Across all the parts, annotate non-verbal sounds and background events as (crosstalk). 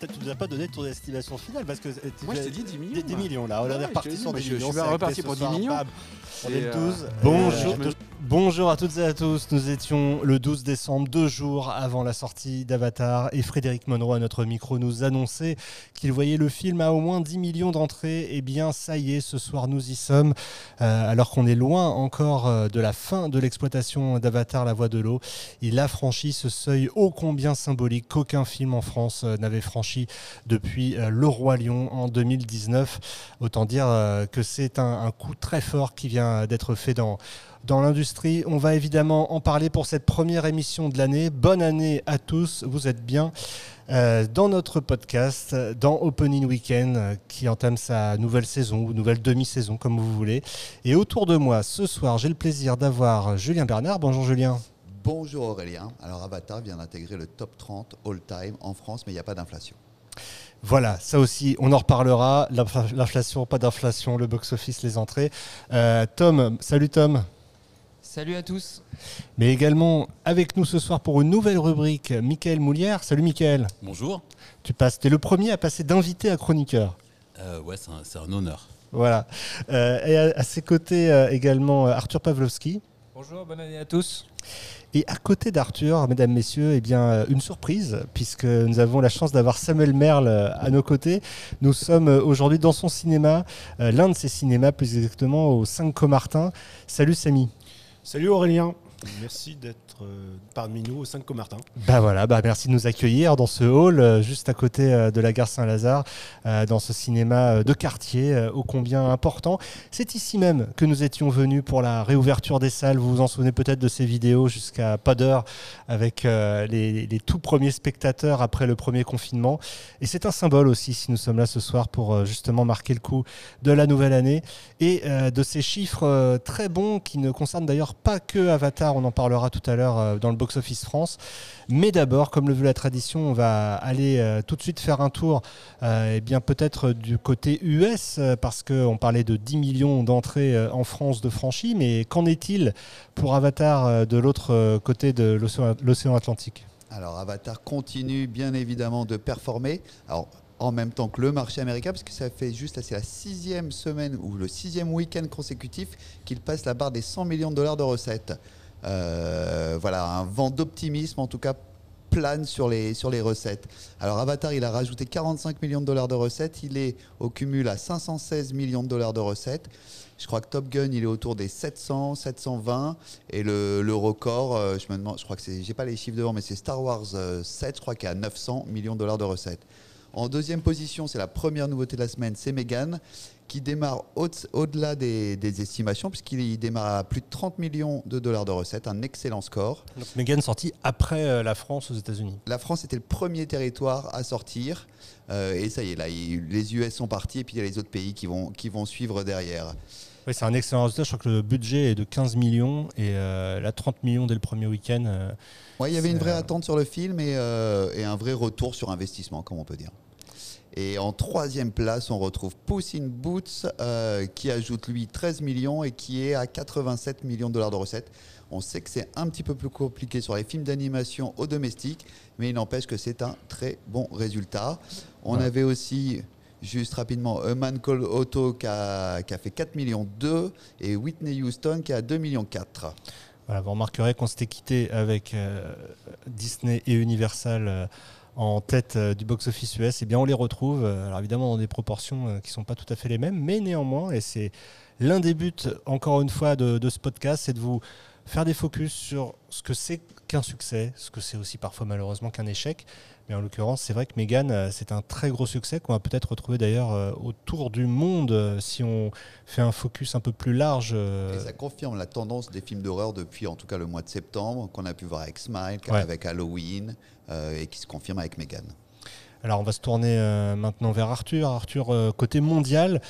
Tu nous as pas donné ton estimation finale parce que Moi, je t'ai dit 10 millions. Des 10 moi. millions là, on Ouais, est je reparti sur des je- millions. je suis reparti pour ce 10 soir, millions. On est le euh, 12. euh, Bonjour, je me- bonjour à toutes et à tous. Nous étions le 12 décembre, deux jours avant la sortie d'Avatar, et Frédéric Monroe à notre micro nous annonçait qu'il voyait le film à au moins 10 millions d'entrées. Eh bien, ça y est, ce soir nous y sommes. Euh, alors qu'on est loin encore euh, de la fin de l'exploitation d'Avatar, la voie de l'eau, il a franchi ce seuil ô combien symbolique qu'aucun film en France euh, n'avait franchi depuis Le Roi Lion en 2019. Autant dire que c'est un coup très fort qui vient d'être fait dans, dans l'industrie. On va évidemment en parler pour cette première émission de l'année. Bonne année à tous, vous êtes bien. euh, dans notre podcast, dans Opening Weekend, qui entame sa nouvelle saison ou nouvelle demi-saison, comme vous voulez. Et autour de moi, ce soir, j'ai le plaisir d'avoir Julien Bernard. Bonjour Julien. Bonjour Aurélien. Alors Avatar vient d'intégrer le top 30 all-time en France, mais il n'y a pas d'inflation. Voilà, ça aussi, on en reparlera. L'infla- L'inflation, pas d'inflation, le box-office, les entrées. Euh, Tom, salut Tom. Salut à tous. Mais également avec nous ce soir pour une nouvelle rubrique, Michael Moulière. Salut Michael. Bonjour. Tu passes, es le premier à passer d'invité à chroniqueur. Euh, ouais, c'est un, honneur. Voilà. Euh, et à, à ses côtés euh, également euh, Arthur Pavlovski. Bonjour, bonne année à tous. Et à côté d'Arthur, mesdames, messieurs, eh bien, une surprise, puisque nous avons la chance d'avoir Samuel Merle à nos côtés. Nous sommes aujourd'hui dans son cinéma, l'un de ses cinémas, plus exactement au 5 Comartin. Salut Samy. Salut Aurélien, merci d'être euh, parmi nous au 5 Comartin. Bah voilà, bah merci de nous accueillir dans ce hall euh, juste à côté euh, de la gare Saint-Lazare, dans ce cinéma de quartier ô combien important. C'est ici même que nous étions venus pour la réouverture des salles. Vous vous en souvenez peut-être de ces vidéos jusqu'à pas d'heure avec les, les tout premiers spectateurs après le premier confinement. Et c'est un symbole aussi si nous sommes là ce soir pour justement marquer le coup de la nouvelle année et de ces chiffres très bons qui ne concernent d'ailleurs pas que Avatar, on en parlera tout à l'heure euh, dans le box-office France. Mais d'abord, comme le veut la tradition, on va aller euh, tout de suite faire un tour, eh bien peut-être du côté US, euh, parce qu'on parlait de 10 millions d'entrées en France de franchis, mais qu'en est-il pour Avatar de l'autre côté de l'océan Atlantique? Alors Avatar continue bien évidemment de performer. En même temps que le marché américain, parce que ça fait juste, c'est la sixième semaine ou le sixième week-end consécutif qu'il passe la barre des 100 millions de dollars de recettes. Euh, voilà, un vent d'optimisme en tout cas plane sur les, recettes. Alors Avatar, il a rajouté 45 millions de dollars de recettes, il est au cumul à 516 millions de dollars de recettes. Je crois que Top Gun, il est autour des 700, 720. Et le, record, euh, je me demande, je crois que c'est, j'ai pas les chiffres devant, mais c'est Star Wars euh, 7, je crois qu'il y a 900 millions de dollars de recettes. En deuxième position, c'est la première nouveauté de la semaine, c'est Megan, qui démarre au- au-delà des, des estimations, puisqu'il démarre à plus de 30 millions de dollars de recettes, un excellent score. Donc Megan sorti après euh, la France aux États-Unis. La France était le premier territoire à sortir. euh, et ça y est, là, il- les US sont partis, et puis il y a les autres pays qui vont, qui vont suivre derrière. Oui, c'est un excellent résultat. Je crois que le budget est de 15 millions et euh, là 30 millions dès le premier week-end. euh, Ouais, il y avait une vraie euh, attente sur le film et, euh, et un vrai retour sur investissement, comme on peut dire. Et en troisième place, on retrouve Puss in Boots, euh, qui ajoute lui 13 millions et qui est à 87 millions de dollars de recettes. On sait que c'est un petit peu plus compliqué sur les films d'animation au domestique, mais il n'empêche que c'est un très bon résultat. On Ouais. avait aussi, juste rapidement, A Man Called Otto qui a, qui a fait 4 millions 2 et Whitney Houston qui a 2 millions 4. Voilà, vous remarquerez qu'on s'était quitté avec euh, Disney et Universal euh, en tête euh, du box-office US. Eh bien, on les retrouve, euh, alors évidemment dans des proportions euh, qui ne sont pas tout à fait les mêmes, mais néanmoins, et c'est l'un des buts, encore une fois, de, de ce podcast, c'est de vous faire des focus sur ce que c'est qu'un succès, ce que c'est aussi parfois malheureusement qu'un échec. Mais en l'occurrence, c'est vrai que Megan, euh, c'est un très gros succès qu'on va peut-être retrouver d'ailleurs euh, autour du monde euh, si on fait un focus un peu plus large. Et ça confirme la tendance des films d'horreur depuis en tout cas le mois de septembre, qu'on a pu voir avec Smile, Ouais. avec Halloween, euh, et qui se confirme avec Megan. Alors on va se tourner maintenant vers Arthur. Arthur, côté mondial,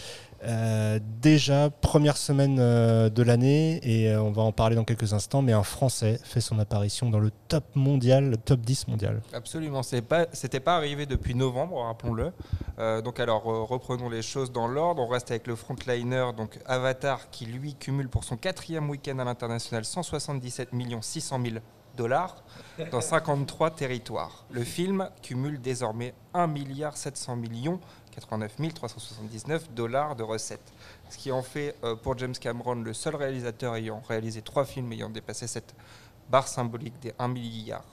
euh, déjà première semaine euh, de l'année, et euh, on va en parler dans quelques instants, mais un Français fait son apparition dans le top mondial, le top 10 mondial. Absolument, ce pas, c'était pas arrivé depuis novembre, rappelons-le. Donc alors reprenons les choses dans l'ordre. On reste avec le frontliner, donc Avatar, qui lui cumule pour son quatrième week-end à l'international 177 600 000 dollars dans 53 territoires. Le film cumule désormais 1 milliard 700 millions 89 379 dollars de recettes, ce qui en fait euh, pour James Cameron le seul réalisateur ayant réalisé trois films ayant dépassé cette barre symbolique des 1 milliard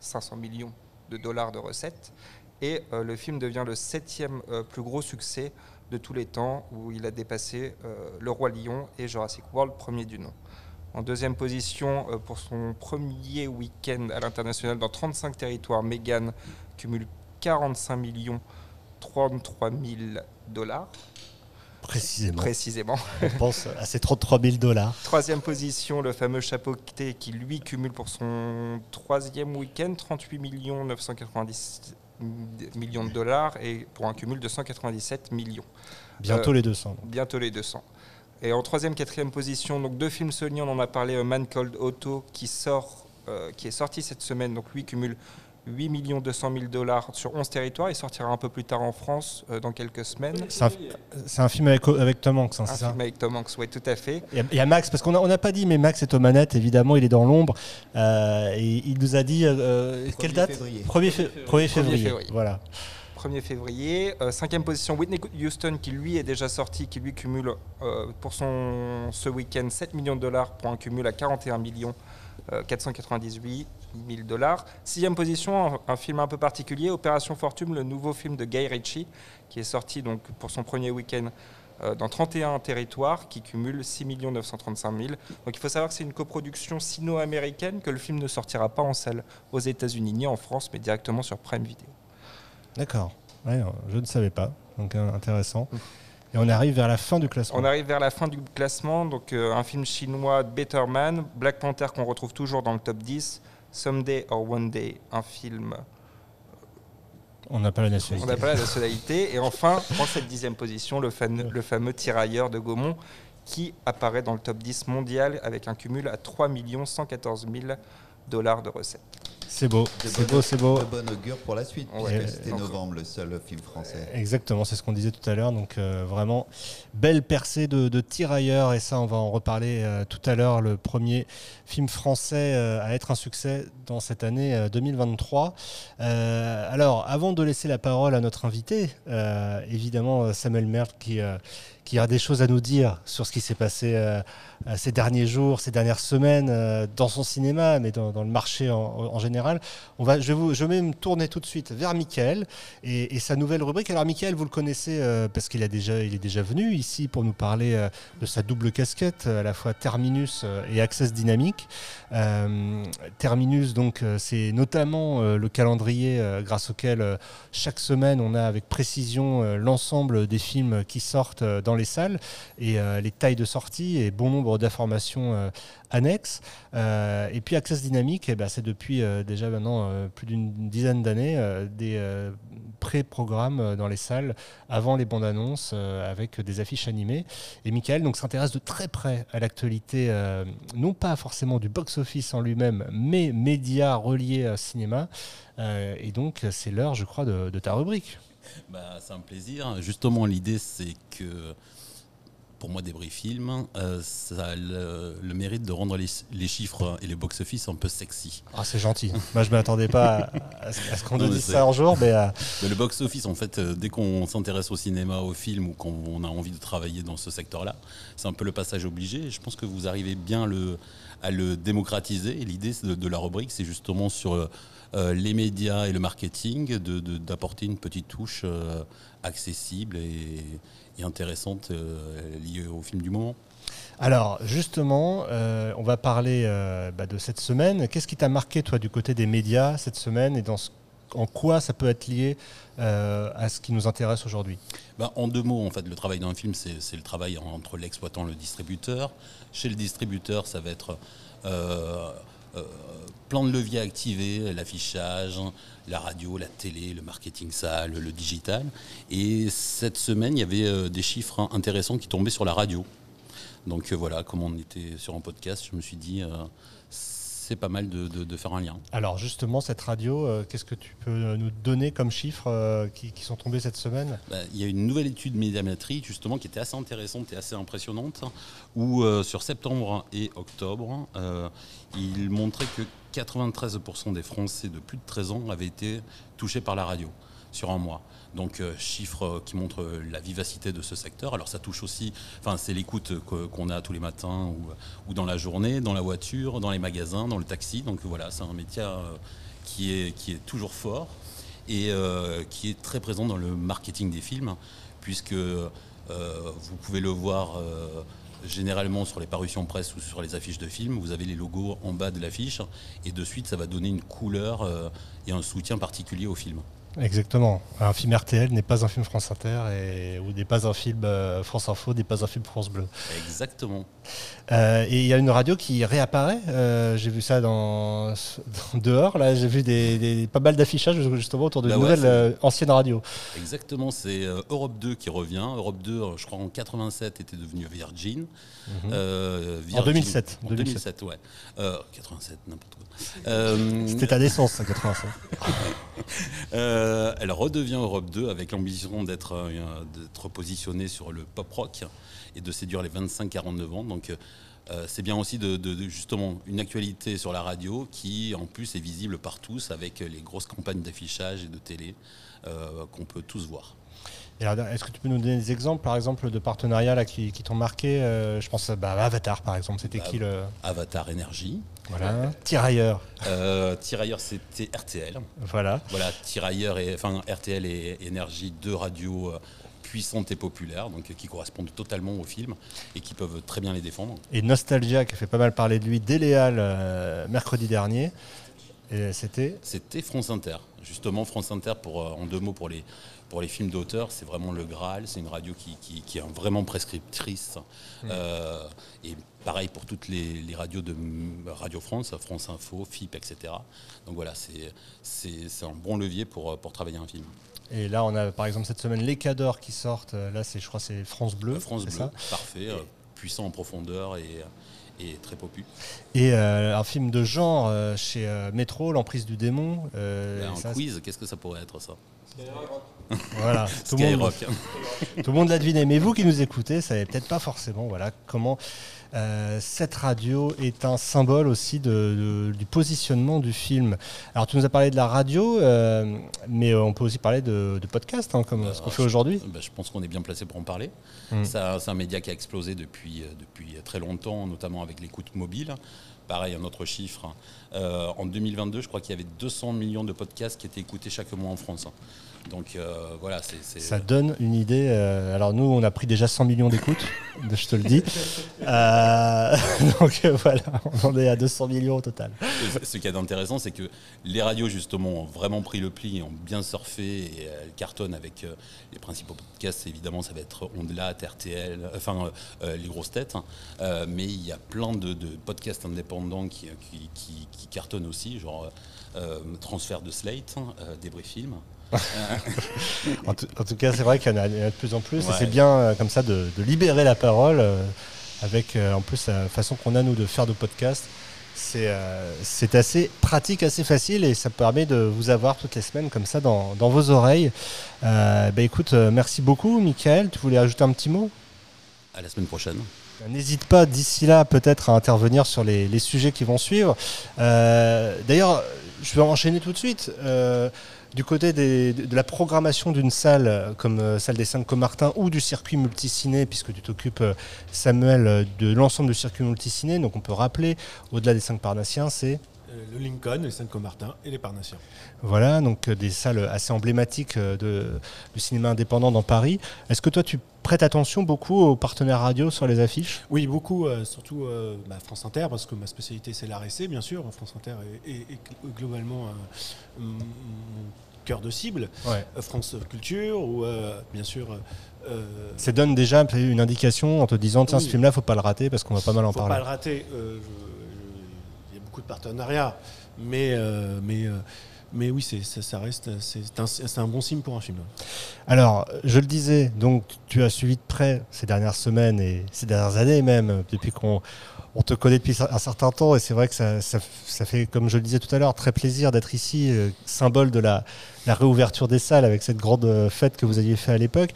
500 millions de dollars de recettes. Et euh, le film devient le septième euh, plus gros succès de tous les temps, où il a dépassé Le Roi Lion et Jurassic World, premier du nom. En deuxième position, pour son premier week-end à l'international dans 35 territoires, Megan cumule 45 millions 33 000 dollars, Précisément. précisément. On pense à ces 33 000 dollars. Troisième position, le fameux chapeauté qui lui cumule pour son troisième week-end 38 millions 990 millions de dollars et pour un cumul de 197 millions. Bientôt Euh, les 200. Bientôt les 200. Et en troisième, quatrième position, donc deux films Sony, on en a parlé, Man Called Otto qui sort, euh, qui est sorti cette semaine, donc lui cumule 8 millions 200 000 dollars sur 11 territoires. Il sortira un peu plus tard en France euh, dans quelques semaines. C'est un, un film avec, avec Tom Hanks, hein, Un c'est ça film avec Tom Hanks, oui, tout à fait. Il y, a, y a Max, parce qu'on n'a on n'a pas dit, mais Max est aux manettes, évidemment, il est dans l'ombre. Euh, et il nous a dit. euh, quelle 1er date février. 1er, fé- 1er février. février. Voilà. 1er février. Euh, cinquième position, Whitney Houston, qui lui est déjà sorti, qui lui cumule euh, pour son, ce week-end 7 millions de dollars pour un cumul à 41 millions euh, 498 000 dollars. Sixième position, un, film un peu particulier, Opération Fortune, le nouveau film de Guy Ritchie, qui est sorti donc pour son premier week-end euh, dans 31 territoires, qui cumule 6 935 000. Donc il faut savoir que c'est une coproduction sino-américaine, que le film ne sortira pas en salle aux États-Unis ni en France, mais directement sur Prime Video. D'accord. Ouais, euh, je ne savais pas. Donc euh, intéressant. Et on arrive vers la fin du classement. On arrive vers la fin du classement, donc euh, un film chinois Better Man, Black Panther qu'on retrouve toujours dans le top 10, Someday or One Day, un film, On n'a pas la on nationalité. n'a pas la nationalité, et enfin, en cette dixième position, le, fan- le fameux tirailleur de Gaumont qui apparaît dans le top 10 mondial avec un cumul à 3 114 000 dollars de recettes. C'est beau, c'est beau, c'est beau. De bon augure pour la suite. Ouais. puisque C'était novembre le seul film français. Exactement, c'est ce qu'on disait tout à l'heure. Donc euh, vraiment, belle percée de, de tirailleurs. Et ça, on va en reparler euh, tout à l'heure. Le premier film français euh, à être un succès dans cette année euh, 2023. Euh, alors, avant de laisser la parole à notre invité, euh, évidemment Samuel Merle qui... euh, qui a des choses à nous dire sur ce qui s'est passé euh, ces derniers jours, ces dernières semaines euh, dans son cinéma, mais dans, dans le marché en, en général. On va, je, vais me tourner tout de suite vers Michael et, sa nouvelle rubrique. Alors Michael, vous le connaissez euh, parce qu'il a est déjà venu ici pour nous parler euh, de sa double casquette, à la fois Terminus euh, et Access Dynamique. Terminus, donc, c'est notamment le calendrier grâce auquel chaque semaine on a avec précision l'ensemble des films qui sortent dans les salles et les tailles de sortie et bon nombre d'informations annexes. Euh, et puis Access Dynamique, eh ben, c'est depuis euh, déjà maintenant euh, plus d'une dizaine d'années des pré-programmes dans les salles avant les bandes annonces avec des affiches animées. Et Michael s'intéresse de très près à l'actualité, non pas forcément du box-office en lui-même, mais médias reliés à cinéma. Et donc c'est l'heure, je crois, de, de ta rubrique. Bah, c'est un plaisir. Justement, l'idée, c'est que pour moi, des film, euh, ça a le, le mérite de rendre les, les chiffres et les box-office un peu sexy. Ah, c'est gentil. (laughs) Moi, je m'attendais pas à, à ce, qu'on nous dise ça un jour, mais euh, Mais le box-office, en fait, euh, dès qu'on s'intéresse au cinéma, au film, ou qu'on a envie de travailler dans ce secteur-là, c'est un peu le passage obligé. Je pense que vous arrivez bien le, à le démocratiser. L'idée de, la rubrique, c'est justement sur euh, les médias et le marketing, d'apporter de, une petite touche euh, accessible et, intéressante euh, liée au film du moment. Alors, justement, euh, on va parler euh, bah, de cette semaine. Qu'est-ce qui t'a marqué, toi, du côté des médias cette semaine et dans ce- en quoi ça peut être lié euh, à ce qui nous intéresse aujourd'hui? Bah, en deux mots, en fait, le travail d'un film, c'est le travail entre l'exploitant et le distributeur. Chez le distributeur, ça va être euh, euh, plein de leviers activés, l'affichage, la radio, la télé, le marketing salle, le digital. Et cette semaine, il y avait euh, des chiffres intéressants qui tombaient sur la radio. Donc euh, voilà, comme on était sur un podcast, je me suis dit, c'est pas mal de, de- de faire un lien. Alors justement, cette radio, euh, qu'est-ce que tu peux nous donner comme chiffres euh, qui, qui sont tombés cette semaine? Bah, il y a une nouvelle étude médiamétrie justement qui était assez intéressante et assez impressionnante où euh, sur septembre et octobre, il montrait que 93% des Français de plus de 13 ans avaient été touchés par la radio sur un mois. Donc euh, chiffre euh, qui montre euh, la vivacité de ce secteur. Alors ça touche aussi, enfin c'est l'écoute qu'on a tous les matins ou, dans la journée, dans la voiture, dans les magasins, dans le taxi. Donc voilà, c'est un métier qui est, toujours fort et qui est très présent dans le marketing des films, puisque vous pouvez le voir généralement sur les parutions presse ou sur les affiches de films, vous avez les logos en bas de l'affiche, et de suite ça va donner une couleur et un soutien particulier au film. Exactement. Un film RTL n'est pas un film France Inter et, ou n'est pas un film euh, France Info, n'est pas un film France Bleu. Exactement. Euh, et il y a une radio qui réapparaît. euh, j'ai vu ça dans, dans- dehors. Là, j'ai vu des, des- pas mal d'affichages justement autour de Bah ouais, nouvelles c'est- euh, anciennes radios. Exactement, c'est Europe 2 qui revient. Europe 2, euh, je crois en 87, était devenu Virgin. Mhm. En 2007, En 2007. 2007, ouais. Euh, 87, n'importe quoi. Euh, C'était ta naissance, ça, 87. (laughs) Euh, elle redevient Europe 2 avec l'ambition d'être euh, d'être positionnée sur le pop rock et de séduire les 25-49 ans. Donc euh, c'est bien aussi de, de- de- justement une actualité sur la radio qui en plus est visible par tous avec les grosses campagnes d'affichage et de télé qu'on peut tous voir. Est-ce que tu peux nous donner des exemples, par exemple, de partenariats là, qui, qui t'ont marqué Euh, Je pense à bah, Avatar, par exemple. C'était Bah, qui le. Avatar Énergie. Voilà. Tirailleur. Euh, Tirailleur, c'était RTL. Voilà. Voilà, Tirailleur et enfin RTL et Énergie, deux radios euh, puissantes et populaires, donc qui correspondent totalement au film et qui peuvent très bien les défendre. Et Nostalgia, qui a fait pas mal parler de lui dès Léal euh, mercredi dernier. C'était? C'était France Inter. Justement, France Inter, pour, en deux mots, pour les, pour les films d'auteur, c'est vraiment le Graal. C'est une radio qui, qui- qui est vraiment prescriptrice. Euh, et pareil pour toutes les, les radios de mm, Radio France, France Info, FIP, etc. Donc voilà, c'est- un bon levier pour, pour travailler un film. Et là, on a par exemple cette semaine les Cadors qui sortent. Euh, Là, c'est, je crois, c'est France Bleu. Euh, France Bleu, ça parfait, puissant en profondeur et, et très popu. Et euh, un film de genre euh, chez euh, Métro, L'emprise du démon. un ça, quiz, qu'est-ce que ça pourrait être ça? Voilà, tout le, monde, (laughs) tout le monde l'a deviné. Mais vous qui nous écoutez, vous savez peut-être pas forcément voilà, comment euh, cette radio est un symbole aussi de, de- du positionnement du film. Alors tu nous as parlé de la radio, euh, mais on peut aussi parler de, de podcast, hein, comme Bah, ce qu'on fait aujourd'hui. Bah, je pense qu'on est bien placé pour en parler. Mm. Ça- C'est un média qui a explosé depuis, euh, depuis très longtemps, notamment avec l'écoute mobile. Pareil, un autre chiffre. Euh, en 2022, je crois qu'il y avait 200 millions de podcasts qui étaient écoutés chaque mois en France. Donc euh, voilà, c'est. c'est- Ça donne une idée. euh, alors nous, on a pris déjà 100 millions d'écoutes, (laughs) je te le dis. Euh, (laughs) donc voilà, on en est à 200 millions au total. Ce- qui est intéressant, c'est que les radios, justement, ont vraiment pris le pli et ont bien surfé et elles cartonnent avec les principaux podcasts. Évidemment, ça va être Ondelat, RTL, enfin les grosses têtes. hein. Mais il y a plein de, de podcasts indépendants qui, qui, qui- qui cartonnent aussi, genre Transfert de Slate, euh, Débris Film. (laughs) En tout, en tout cas, c'est vrai qu'il y en a, il y en a de plus en plus. Et c'est bien euh, comme ça de, de libérer la parole euh, avec euh, en plus la façon qu'on a nous de faire nos podcasts. C'est c'est assez pratique, assez facile et ça permet de vous avoir toutes les semaines comme ça dans, dans vos oreilles. Bah, écoute, merci beaucoup, Michael. Tu voulais ajouter un petit mot? À la semaine prochaine. N'hésite pas d'ici là peut-être à intervenir sur les, les sujets qui vont suivre. D'ailleurs, je vais enchaîner tout de suite. Du côté de la programmation d'une salle euh, comme euh, celle des 5 Comartins ou du circuit multiciné, puisque tu t'occupes, euh, Samuel, de l'ensemble du circuit multiciné, donc on peut rappeler, au-delà des 5 Parnassiens, c'est Le Lincoln, les Saint-Comartin et les Parnassiens. voilà, donc euh, des salles assez emblématiques euh, de, du cinéma indépendant dans Paris. Est-ce que toi tu prêtes attention beaucoup aux partenaires radio sur les affiches? Oui, beaucoup, euh, surtout euh, bah, France Inter, parce que ma spécialité c'est essai, bien sûr. France Inter est, est- est globalement euh, mon cœur de cible. Ouais. Euh, France Culture, ou euh, bien sûr. euh, Ça donne déjà une indication en te disant tiens Oui. ce film-là faut pas le rater parce qu'on va pas mal en faut parler. pas le rater. euh, je- beaucoup de partenariats, mais, euh, mais, euh, mais oui, c'est, ça, reste, c'est un, bon signe pour un film. Alors, je le disais, donc tu as suivi de près ces dernières semaines et ces dernières années même, depuis qu'on on te connaît depuis un certain temps, et c'est vrai que ça, ça- ça fait, comme je le disais tout à l'heure, très plaisir d'être ici, euh, symbole de la, la réouverture des salles avec cette grande fête que vous aviez fait à l'époque.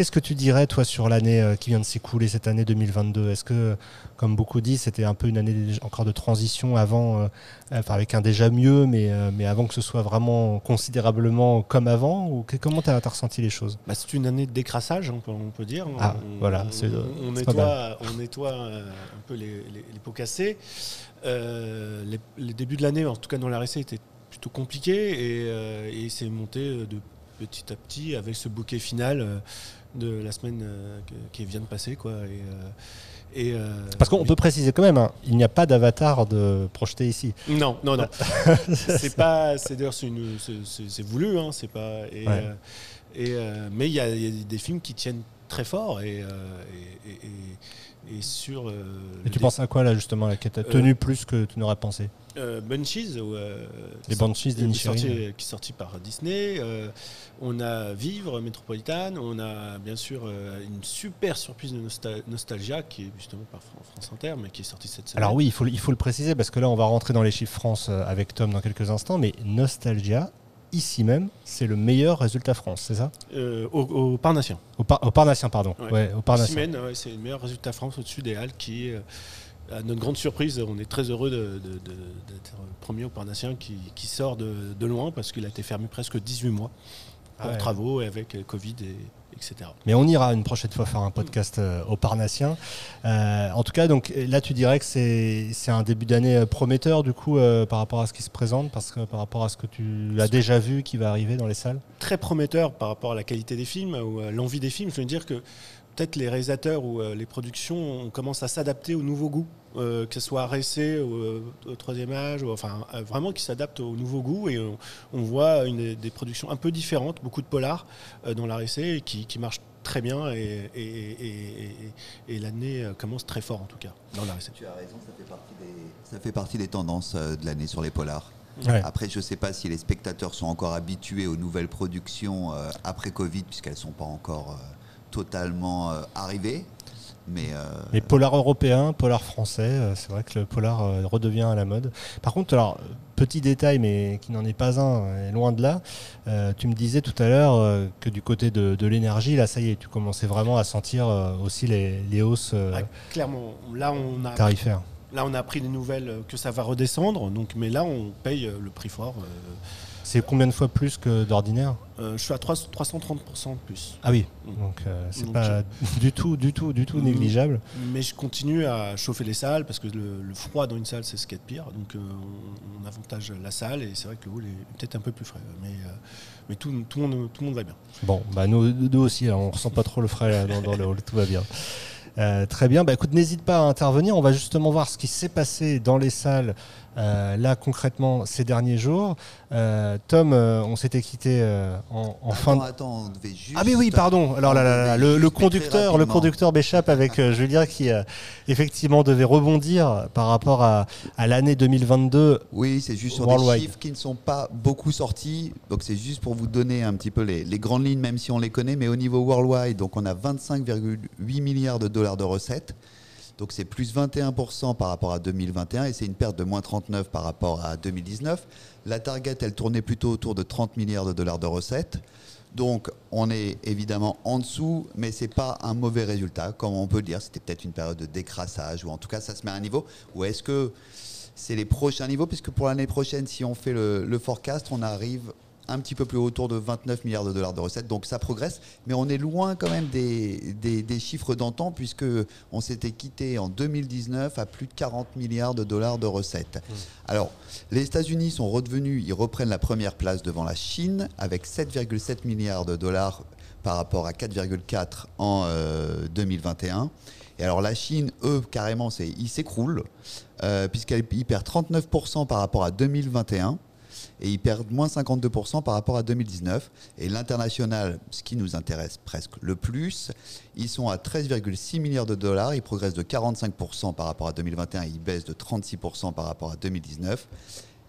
Qu'est-ce que tu dirais, toi, sur l'année euh, qui vient de s'écouler, cette année 2022 Est-ce que, comme beaucoup disent, c'était un peu une année encore de transition avant, euh, enfin, avec un déjà mieux, mais, euh, mais avant que ce soit vraiment considérablement comme avant? Ou que- Comment tu as, ressenti les choses? Bah, c'est une année de décrassage, on peut, on peut dire. Ah, on, voilà, on- nettoie, on nettoie un peu les, les- les pots cassés. Euh, les, les débuts de l'année, en tout cas dans la RSC, étaient plutôt compliqués et, et c'est monté de petit à petit avec ce bouquet final de la semaine euh, qui vient de passer. Quoi, et, euh, et, euh, Parce qu'on oui. peut préciser quand même, hein, il n'y a pas d'avatar de projeté ici. Non, non, non. (laughs) c'est pas. C'est d'ailleurs c'est voulu, hein. C'est pas. Et, Ouais. et, euh, mais il y, a il y a des films qui tiennent très fort et, et, sur. Et tu penses à quoi là justement, là, qui t'a tenu plus que tu n'aurais pensé? Euh, Bunchies, ou, euh, Les Banshees qui est sorti, qui est sorti par Disney. Euh, on a Vivre, Métropolitane. On a bien sûr euh, une super surprise de Nosta- Nostalgia qui est justement par Fran- France Inter, mais qui est sortie cette semaine. Alors oui, il faut, il faut le préciser parce que là on va rentrer dans les chiffres France avec Tom dans quelques instants, mais Nostalgia, ici même, c'est le meilleur résultat France, c'est ça? Euh, au, au Parnassien. au, Par- au Parnassien, pardon. Ouais. Ouais, au Parnassien. Ouais, c'est le meilleur résultat France au-dessus des Halles qui, euh, à notre grande surprise, on est très heureux d'être premier au Parnassien qui, qui sort de, de loin parce qu'il a été fermé presque 18 mois pour Ah ouais. travaux et avec euh, Covid, et, etc. Mais on ira une prochaine fois faire un podcast euh, au Parnassien. Euh, en tout cas, donc là tu dirais que c'est un début d'année prometteur du coup euh, par rapport à ce qui se présente, parce que par rapport à ce que tu as déjà vu qui va arriver dans les salles? Très prometteur par rapport à la qualité des films ou à l'envie des films. Je veux dire que peut-être les réalisateurs ou euh, les productions on commence à s'adapter au nouveau goût, euh, que ce soit RSC ou euh, au troisième âge, ou, enfin euh, vraiment qui s'adaptent au nouveau goût et on, on voit une, des productions un peu différentes, beaucoup de polars euh, dans l'RSC et qui, qui marchent très bien et, et- et- et- et- et l'année commence très fort en tout cas dans l'RSC. Tu as raison, ça fait partie des, ça fait partie des tendances de l'année sur les polars. Ouais. Après, je ne sais pas si les spectateurs sont encore habitués aux nouvelles productions euh, après Covid, puisqu'elles ne sont pas encore euh, totalement euh, arrivées. Mais, euh, Les polars européens, polars français, euh, c'est vrai que le polar euh, redevient à la mode. Par contre, alors, petit détail, mais qui n'en est pas un, euh, et loin de là, euh, tu me disais tout à l'heure euh, que du côté de, de l'énergie, là, ça y est, tu commençais vraiment à sentir euh, aussi les, les hausses euh, Ah, clairement, là on a tarifaires. Là, on a appris des nouvelles que ça va redescendre, donc, mais là, on paye le prix fort. C'est combien de fois plus que d'ordinaire euh, je suis à 3 330% de plus. Ah oui, Mm. donc euh, c'est Donc, pas du tout, du tout, du tout Mm. négligeable. Mais je continue à chauffer les salles parce que le, le froid dans une salle, c'est ce qu'il y a de pire. Donc, euh, on, on avantage la salle et c'est vrai que le hall est peut-être un peu plus frais. Mais, euh, mais tout, tout, le monde, tout le monde va bien. Bon, bah nous, nous aussi, alors, on ressent pas trop le frais dans, dans le hall, tout va bien. Euh, très bien, bah écoute, n'hésite pas à intervenir. On va justement voir ce qui s'est passé dans les salles euh, là concrètement ces derniers jours. Euh, Tom, euh, on s'était quitté euh, en, en fin de. attends, attends, on devait juste. Ah mais oui, pardon. Alors là, là, là, le, le conducteur, le conducteur m'échappe avec euh, Julien qui euh, effectivement devait rebondir par rapport à, à l'année 2022. Oui, c'est juste sur Worldwide. des chiffres qui ne sont pas beaucoup sortis. Donc c'est juste pour vous donner un petit peu les, les grandes lignes, même si on les connaît. Mais au niveau worldwide, donc on a 25,8 milliards de dollars de recettes. Donc c'est plus 21% par rapport à 2021 et c'est une perte de moins 39 par rapport à 2019. La target, elle tournait plutôt autour de 30 milliards de dollars de recettes. Donc on est évidemment en dessous, mais c'est pas un mauvais résultat, comme on peut le dire. C'était peut-être une période de décrassage, ou en tout cas ça se met à un niveau. Ou est-ce que c'est les prochains niveaux? Puisque pour l'année prochaine, si on fait le forecast, on arrive un petit peu plus haut, autour de 29 milliards de dollars de recettes. Donc ça progresse, mais on est loin quand même des, des- des chiffres d'antan, puisque on s'était quitté en 2019 à plus de 40 milliards de dollars de recettes. Alors, les États-Unis sont redevenus, ils reprennent la première place devant la Chine avec 7,7 milliards de dollars par rapport à 4,4 en euh, 2021. Et alors la Chine, eux, carrément, ils s'écroulent, euh, puisqu'ils perdent 39% par rapport à 2021. Et ils perdent moins 52% par rapport à 2019. Et l'international, ce qui nous intéresse presque le plus, ils sont à 13,6 milliards de dollars, ils progressent de 45% par rapport à 2021 et ils baissent de 36% par rapport à 2019.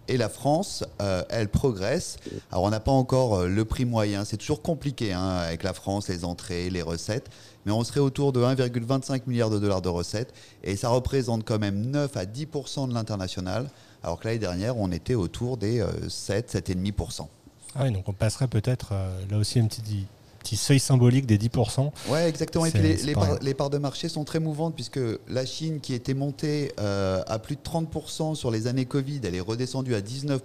Et la France, euh, elle progresse. Alors, on n'a pas encore euh, le prix moyen. C'est toujours compliqué hein, avec la France, les entrées, les recettes. Mais on serait autour de 1,25 milliard de dollars de recettes. Et ça représente quand même 9 à 10% de l'international. Alors que l'année dernière, on était autour des 7, euh, 7,5 Ah oui, donc on passerait peut-être là aussi un petit petit seuil symbolique des 10%. Oui, exactement. Et puis les, parts, de marché sont très mouvantes puisque la Chine, qui était montée euh, à plus de 30% sur les années Covid, elle est redescendue à 19%.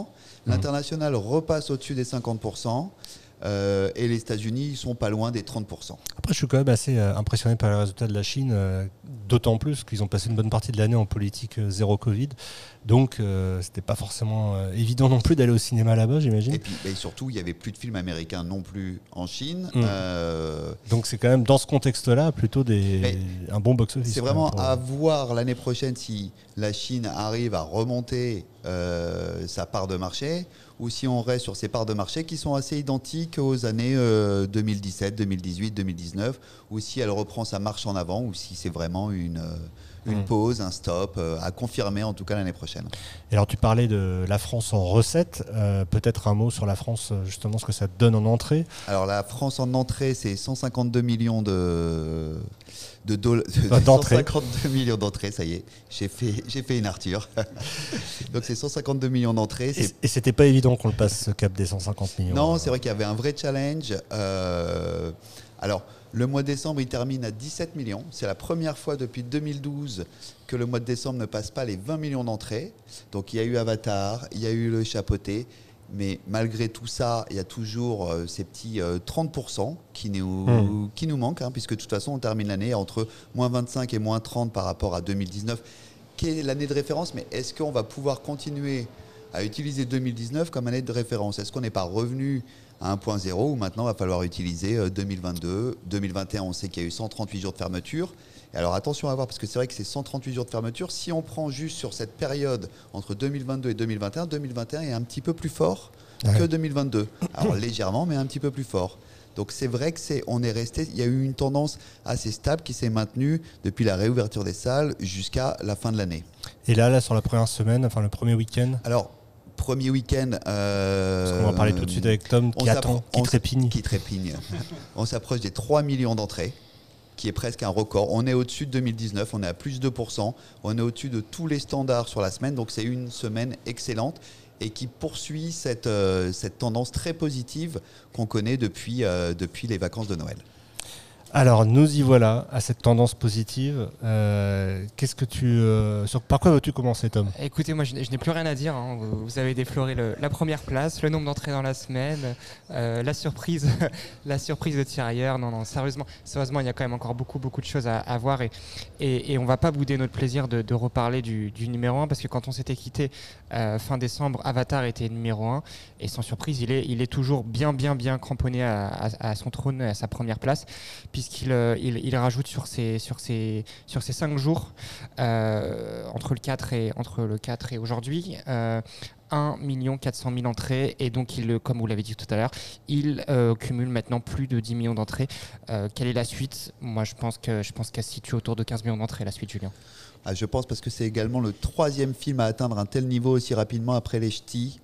Mmh. L'international repasse au-dessus des 50%. Euh, et les États-Unis sont pas loin des 30%. Après, je suis quand même assez euh, impressionné par les résultats de la Chine, euh, d'autant plus qu'ils ont passé une bonne partie de l'année en politique zéro Covid. Donc, c'était pas forcément évident non plus d'aller au cinéma là-bas, j'imagine. Et puis, surtout, il y avait plus de films américains non plus en Chine. Mm. Donc, c'est quand même dans ce contexte-là plutôt des, un bon box-office. C'est vraiment à voir l'année prochaine si la Chine arrive à remonter sa part de marché ou si on reste sur ces parts de marché qui sont assez identiques aux années 2017, 2018, 2019, ou si elle reprend sa marche en avant, ou si c'est vraiment une, euh, une hmm. pause, un stop, euh, à confirmer en tout cas l'année prochaine. Et alors tu parlais de la France en recette, euh, peut-être un mot sur la France, justement ce que ça donne en entrée Alors la France en entrée, c'est 152 millions de de, d'entrée. 152 millions d'entrées, ça y est, j'ai fait, j'ai fait une Arthur. (laughs) Donc c'est 152 millions d'entrées. Et, c'était pas évident qu'on le passe ce cap des 150 millions. Non, c'est vrai qu'il y avait un vrai challenge. Euh, alors, le mois de décembre, il termine à 17 millions. C'est la première fois depuis 2012 que le mois de décembre ne passe pas les 20 millions d'entrées. Donc il y a eu Avatar, il y a eu le chapeauté. Mais malgré tout ça, il y a toujours euh, ces petits 30% euh, qui nous, hmm. qui nous manquent, hein, puisque de toute façon, on termine l'année entre moins 25 et moins 30 par rapport à 2019, qui est l'année de référence? Mais est-ce qu'on va pouvoir continuer à utiliser 2019 comme année de référence? Est-ce qu'on n'est pas revenu à 1.0 ou maintenant il va falloir utiliser 2022 euh, 2021, on sait qu'il y a eu 138 jours de fermeture alors attention à voir, parce que c'est vrai que c'est 138 jours de fermeture. Si on prend juste sur cette période entre 2022 et 2021, 2021 est un petit peu plus fort que 2022. Alors légèrement, mais un petit peu plus fort. Donc c'est vrai que c'est, on est resté, il y a eu une tendance assez stable qui s'est maintenue depuis la réouverture des salles jusqu'à la fin de l'année. Et là, là sur la première semaine, enfin le premier week-end. Alors premier week-end. Euh, on va parler tout de suite avec Tom qui attend, qui trépigne. Qui trépigne. on s'approche des 3 millions d'entrées qui est presque un record. On est au-dessus de 2019, on est à plus de 2%, on est au-dessus de tous les standards sur la semaine, donc c'est une semaine excellente et qui poursuit cette, euh, tendance très positive qu'on connaît depuis, euh, depuis les vacances de Noël. Alors nous y voilà à cette tendance positive. Euh, qu'est-ce que tu, euh, par quoi veux-tu commencer, Tom? Écoutez, moi je, n'ai plus rien à dire. Hein. Vous, avez défloré la première place, le nombre d'entrées dans la semaine, euh, la surprise, (laughs) la surprise de tirailleurs. Non, non, sérieusement, sérieusement, il y a quand même encore beaucoup, beaucoup de choses à, voir et, et, et, on va pas bouder notre plaisir de, reparler du, numéro 1 parce que quand on s'était quitté fin décembre, Avatar était numéro 1 et sans surprise, il est, il est toujours bien, bien, bien cramponné à, à son trône, à sa première place. Puis puisqu'il euh, il, rajoute sur ces, sur ces, sur ces cinq jours, euh, entre le 4 et, entre le 4 et aujourd'hui, 1 400 000 entrées et donc il, comme vous l'avez dit tout à l'heure, il euh, cumule maintenant plus de 10 millions d'entrées. quelle est la suite? Moi je pense je pense qu'elle se situe autour de 15 millions d'entrées la suite, Julien. Ah, je pense parce que c'est également le troisième film à atteindre un tel niveau aussi rapidement après les Ch'tis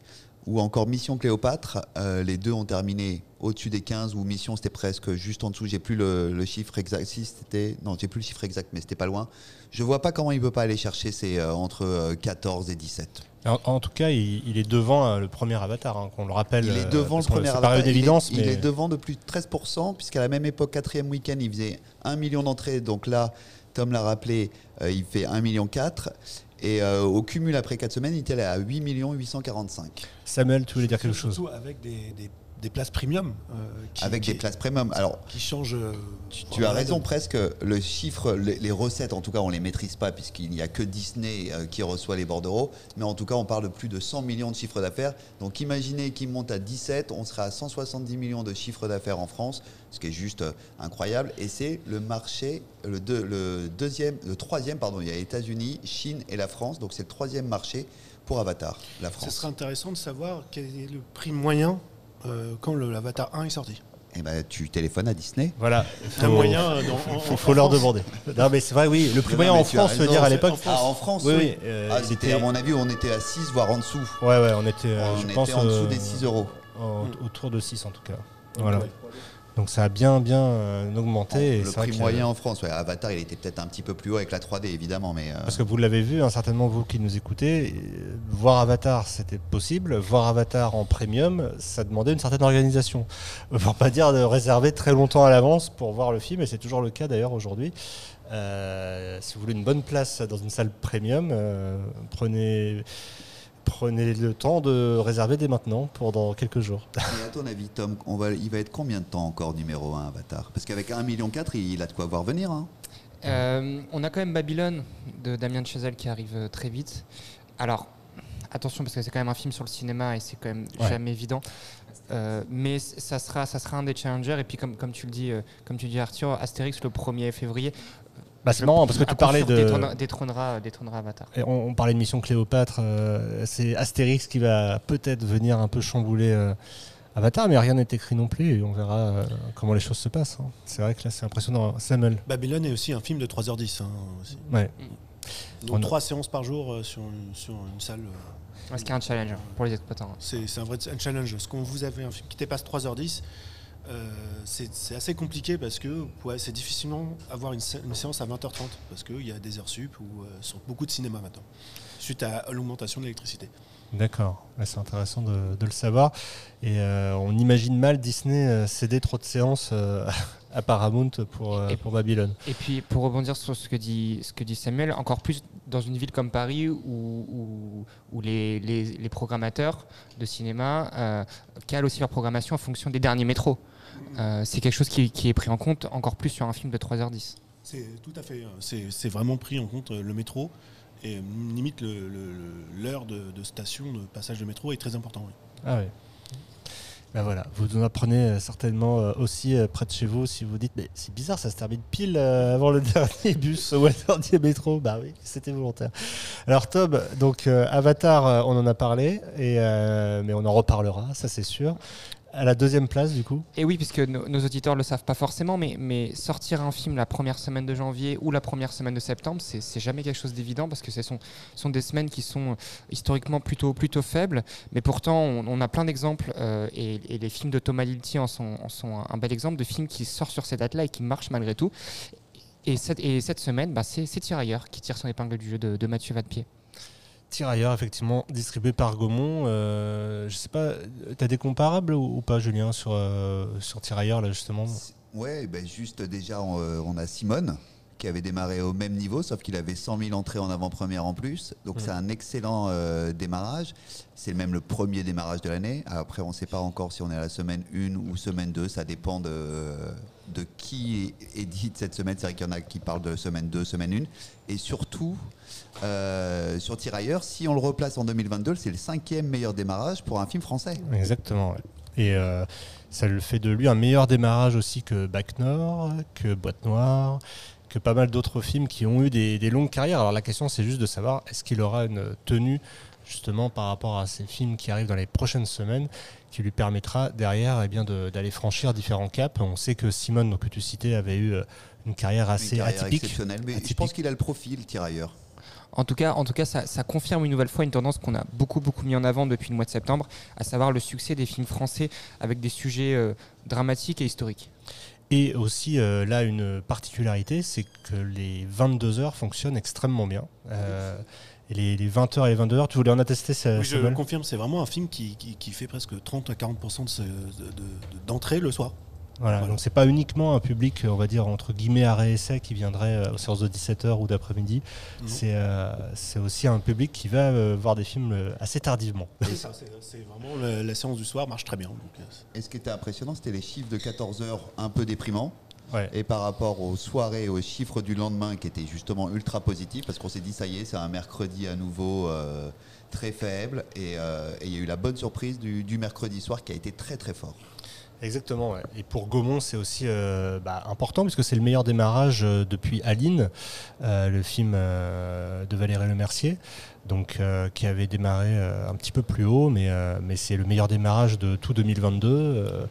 ou encore Mission Cléopâtre. Euh, les deux ont terminé au-dessus des 15 ou Mission c'était presque juste en dessous. J'ai plus le, chiffre exact. Si c'était non, j'ai plus le chiffre exact, mais c'était pas loin. Je vois pas comment il peut pas aller chercher c'est euh, entre 14 euh, et 17. En, tout cas, il, est devant le premier Avatar, hein, qu'on le rappelle. Il est devant le premier Avatar. il, est, il est devant de plus de 13%, puisqu'à la même époque, quatrième week-end, il faisait 1 million d'entrées. Donc là, Tom l'a rappelé, il fait 1 million 4. Et euh, au cumul, après 4 semaines, il était à 8 845. Samuel, tu voulais dire quelque chose? Surtout avec des, des, places premium. Euh, avec des places premium. Alors, qui changent. Euh, tu, as raison, presque. Le chiffre, les, recettes, en tout cas, on ne les maîtrise pas, puisqu'il n'y a que Disney qui reçoit les bordereaux. Mais en tout cas, on parle de plus de 100 millions de chiffres d'affaires. Donc, imaginez qu'il monte à 17, on sera à 170 millions de chiffres d'affaires en France ce qui est juste euh, incroyable. Et c'est le marché, le, le, deuxième, le troisième, pardon, il y a les États-Unis, Chine et la France, donc c'est le troisième marché pour Avatar, la Ce France. serait intéressant de savoir quel est le prix moyen euh, quand le l'Avatar 1 est sorti. Et ben, tu téléphones à Disney. Voilà. Un Faut- moyen euh, dans, en- faut, en faut leur France. demander. Non, mais c'est vrai, oui. Le prix Non, moyen en France, je veux dire, à l'époque. Ah, en France, Oui, oui. euh, Ah, il c'était, était- à mon avis, on était à 6, voire en dessous. Ouais, ouais, on était, euh, on je était pense, en dessous euh, des 6 euros. en- Mm. autour de 6 en tout cas. Voilà. Donc ça a bien, bien euh, augmenté. et le vrai prix moyen en France, ouais, Avatar, il était peut-être un petit peu plus haut avec la 3D, évidemment, mais euh, Parce que vous l'avez vu, hein, certainement vous qui nous écoutez, euh, voir Avatar c'était possible, voir Avatar en premium, ça demandait une certaine organisation. Pour pas dire de réserver très longtemps à l'avance pour voir le film, et c'est toujours le cas d'ailleurs aujourd'hui. Euh, si vous voulez une bonne place dans une salle premium, euh, prenez, prenez le temps de réserver dès maintenant pour dans quelques jours. Et à ton avis, Tom, on va, il va être combien de temps encore numéro 1 Avatar? Parce qu'avec 1,4 million, il, il a de quoi voir venir. hein. Euh, on a quand même Babylone de Damien Chazelle qui arrive euh, très vite. Alors, attention parce que c'est quand même un film sur le cinéma et c'est quand même Ouais. jamais évident. Euh, mais ça sera, ça sera un des challengers. Et puis, comme, comme tu le dis, euh, comme tu dis Arthur, Astérix le 1er février. Bah, c'est marrant parce que tu parlais de. détrônera, détrônera, détrônera Avatar. Et on, on parlait de Mission Cléopâtre, euh, c'est Astérix qui va peut-être venir un peu chambouler euh, Avatar, mais rien n'est écrit non plus et on verra euh, comment les choses se passent. hein. C'est vrai que là c'est impressionnant. Samuel, Babylone est aussi un film de 3h10. hein, aussi. ouais. Donc On a- trois séances par jour euh, sur, une, sur une salle. euh, Ce qui est un challenge pour les exploitants. C'est c'est un vrai un challenge. Ce qu'on vous avez un film qui dépasse 3h10, euh, c'est assez compliqué parce que ouais, c'est difficilement avoir une, sé- une séance à 20h30 parce qu'il y a des heures sup ou euh, sur beaucoup de cinéma maintenant, suite à l'augmentation de l'électricité. D'accord, c'est intéressant de, de le savoir. Et euh, on imagine mal Disney euh, céder trop de séances euh, (laughs) à Paramount pour, euh, Et- pour Babylone. Et puis, pour rebondir sur ce que dit, ce que dit Samuel, encore plus dans une ville comme Paris où, où, où les, les, les programmateurs de cinéma euh, calent aussi leur programmation en fonction des derniers métros. Euh, c'est quelque chose qui, qui est pris en compte encore plus sur un film de 3h10. C'est tout à fait. euh, C'est vraiment pris en compte euh, le métro et euh, limite le- le- le- l'heure de, de station de passage de métro est très important. oui. Ah oui. Ben voilà, vous en apprenez certainement aussi près de chez vous si vous dites mais c'est bizarre, ça se termine pile avant le (laughs) dernier bus ou le dernier métro. Bah oui, c'était volontaire. Alors Tom, donc Avatar, on en a parlé, et, euh, mais on en reparlera, ça c'est sûr. À la deuxième place du coup. Et oui, puisque nos, auditeurs ne le savent pas forcément, mais, sortir un film la première semaine de janvier ou la première semaine de septembre, c'est jamais quelque chose d'évident parce que ce sont, sont des semaines qui sont euh, historiquement plutôt, plutôt faibles. Mais pourtant, on, a plein d'exemples euh, et, les films de Thomas Lilti en sont, sont un, bel exemple de films qui sortent sur ces dates-là et qui marchent malgré tout. Et cette, et cette semaine, bah, c'est Tirailleurs qui tire son épingle du jeu de, de Mathieu Vadepied. Tirailleurs, effectivement, distribué par Gaumont. Euh, je sais pas, t'as des comparables ou, pas, Julien, sur, euh, sur Tirailleurs, là, justement? Ouais, ben juste déjà, on, euh, on a Simone qui avait démarré au même niveau, sauf qu'il avait 100 000 entrées en avant-première en plus. Donc Mhm. c'est un excellent euh, démarrage. C'est même le premier démarrage de l'année. Après, on ne sait pas encore si on est à la semaine 1 ou semaine 2. Ça dépend de, de qui édite cette semaine. C'est vrai qu'il y en a qui parlent de semaine 2, semaine 1. Et surtout, euh, sur Tirailleurs, si on le replace en 2022, c'est le cinquième meilleur démarrage pour un film français. Exactement. ouais. Et euh, ça le fait de lui un meilleur démarrage aussi que Bac Nord, que Boîte Noire, que pas mal d'autres films qui ont eu des, des longues carrières. Alors la question, c'est juste de savoir est-ce qu'il aura une tenue justement par rapport à ces films qui arrivent dans les prochaines semaines qui lui permettra derrière eh bien, d'aller franchir différents caps? On sait que Simone, donc, que tu citais, avait eu euh, une carrière assez Une carrière atypique. exceptionnelle. Mais je Atypique. pense qu'il a le profil Tirailleurs. En tout cas, en tout cas ça, ça confirme une nouvelle fois une tendance qu'on a beaucoup, beaucoup mis en avant depuis le mois de septembre, à savoir le succès des films français avec des sujets euh, dramatiques et historiques. Et aussi, euh, là, une particularité, c'est que les 22 heures fonctionnent extrêmement bien. Euh, et les, les 20 heures et les 22 heures, tu voulais en attester, ça Oui, je confirme, c'est vraiment un film qui, qui- qui fait presque 30 à 40% de ce- de- de- d'entrée le soir. Voilà, donc c'est pas uniquement un public, on va dire, entre guillemets, arrêt essai qui viendrait euh, aux séances de 17h ou d'après-midi. C'est euh, c'est aussi un public qui va euh, voir des films euh, assez tardivement. C'est ça, c'est c'est vraiment le- la séance du soir marche très bien. donc, euh, Et ce qui était impressionnant, c'était les chiffres de 14 heures un peu déprimants. Ouais. Et par rapport aux soirées et aux chiffres du lendemain qui étaient justement ultra positifs, parce qu'on s'est dit, ça y est, c'est un mercredi à nouveau euh, très faible. Et euh, et il y a eu la bonne surprise du, du mercredi soir qui a été très très fort. Exactement. ouais. Et pour Gaumont, c'est aussi euh, bah, important puisque c'est le meilleur démarrage euh, depuis Aline, euh, le film euh, de Valérie Lemercier, donc euh, qui avait démarré euh, un petit peu plus haut, mais, euh, mais c'est le meilleur démarrage de tout 2022. euh,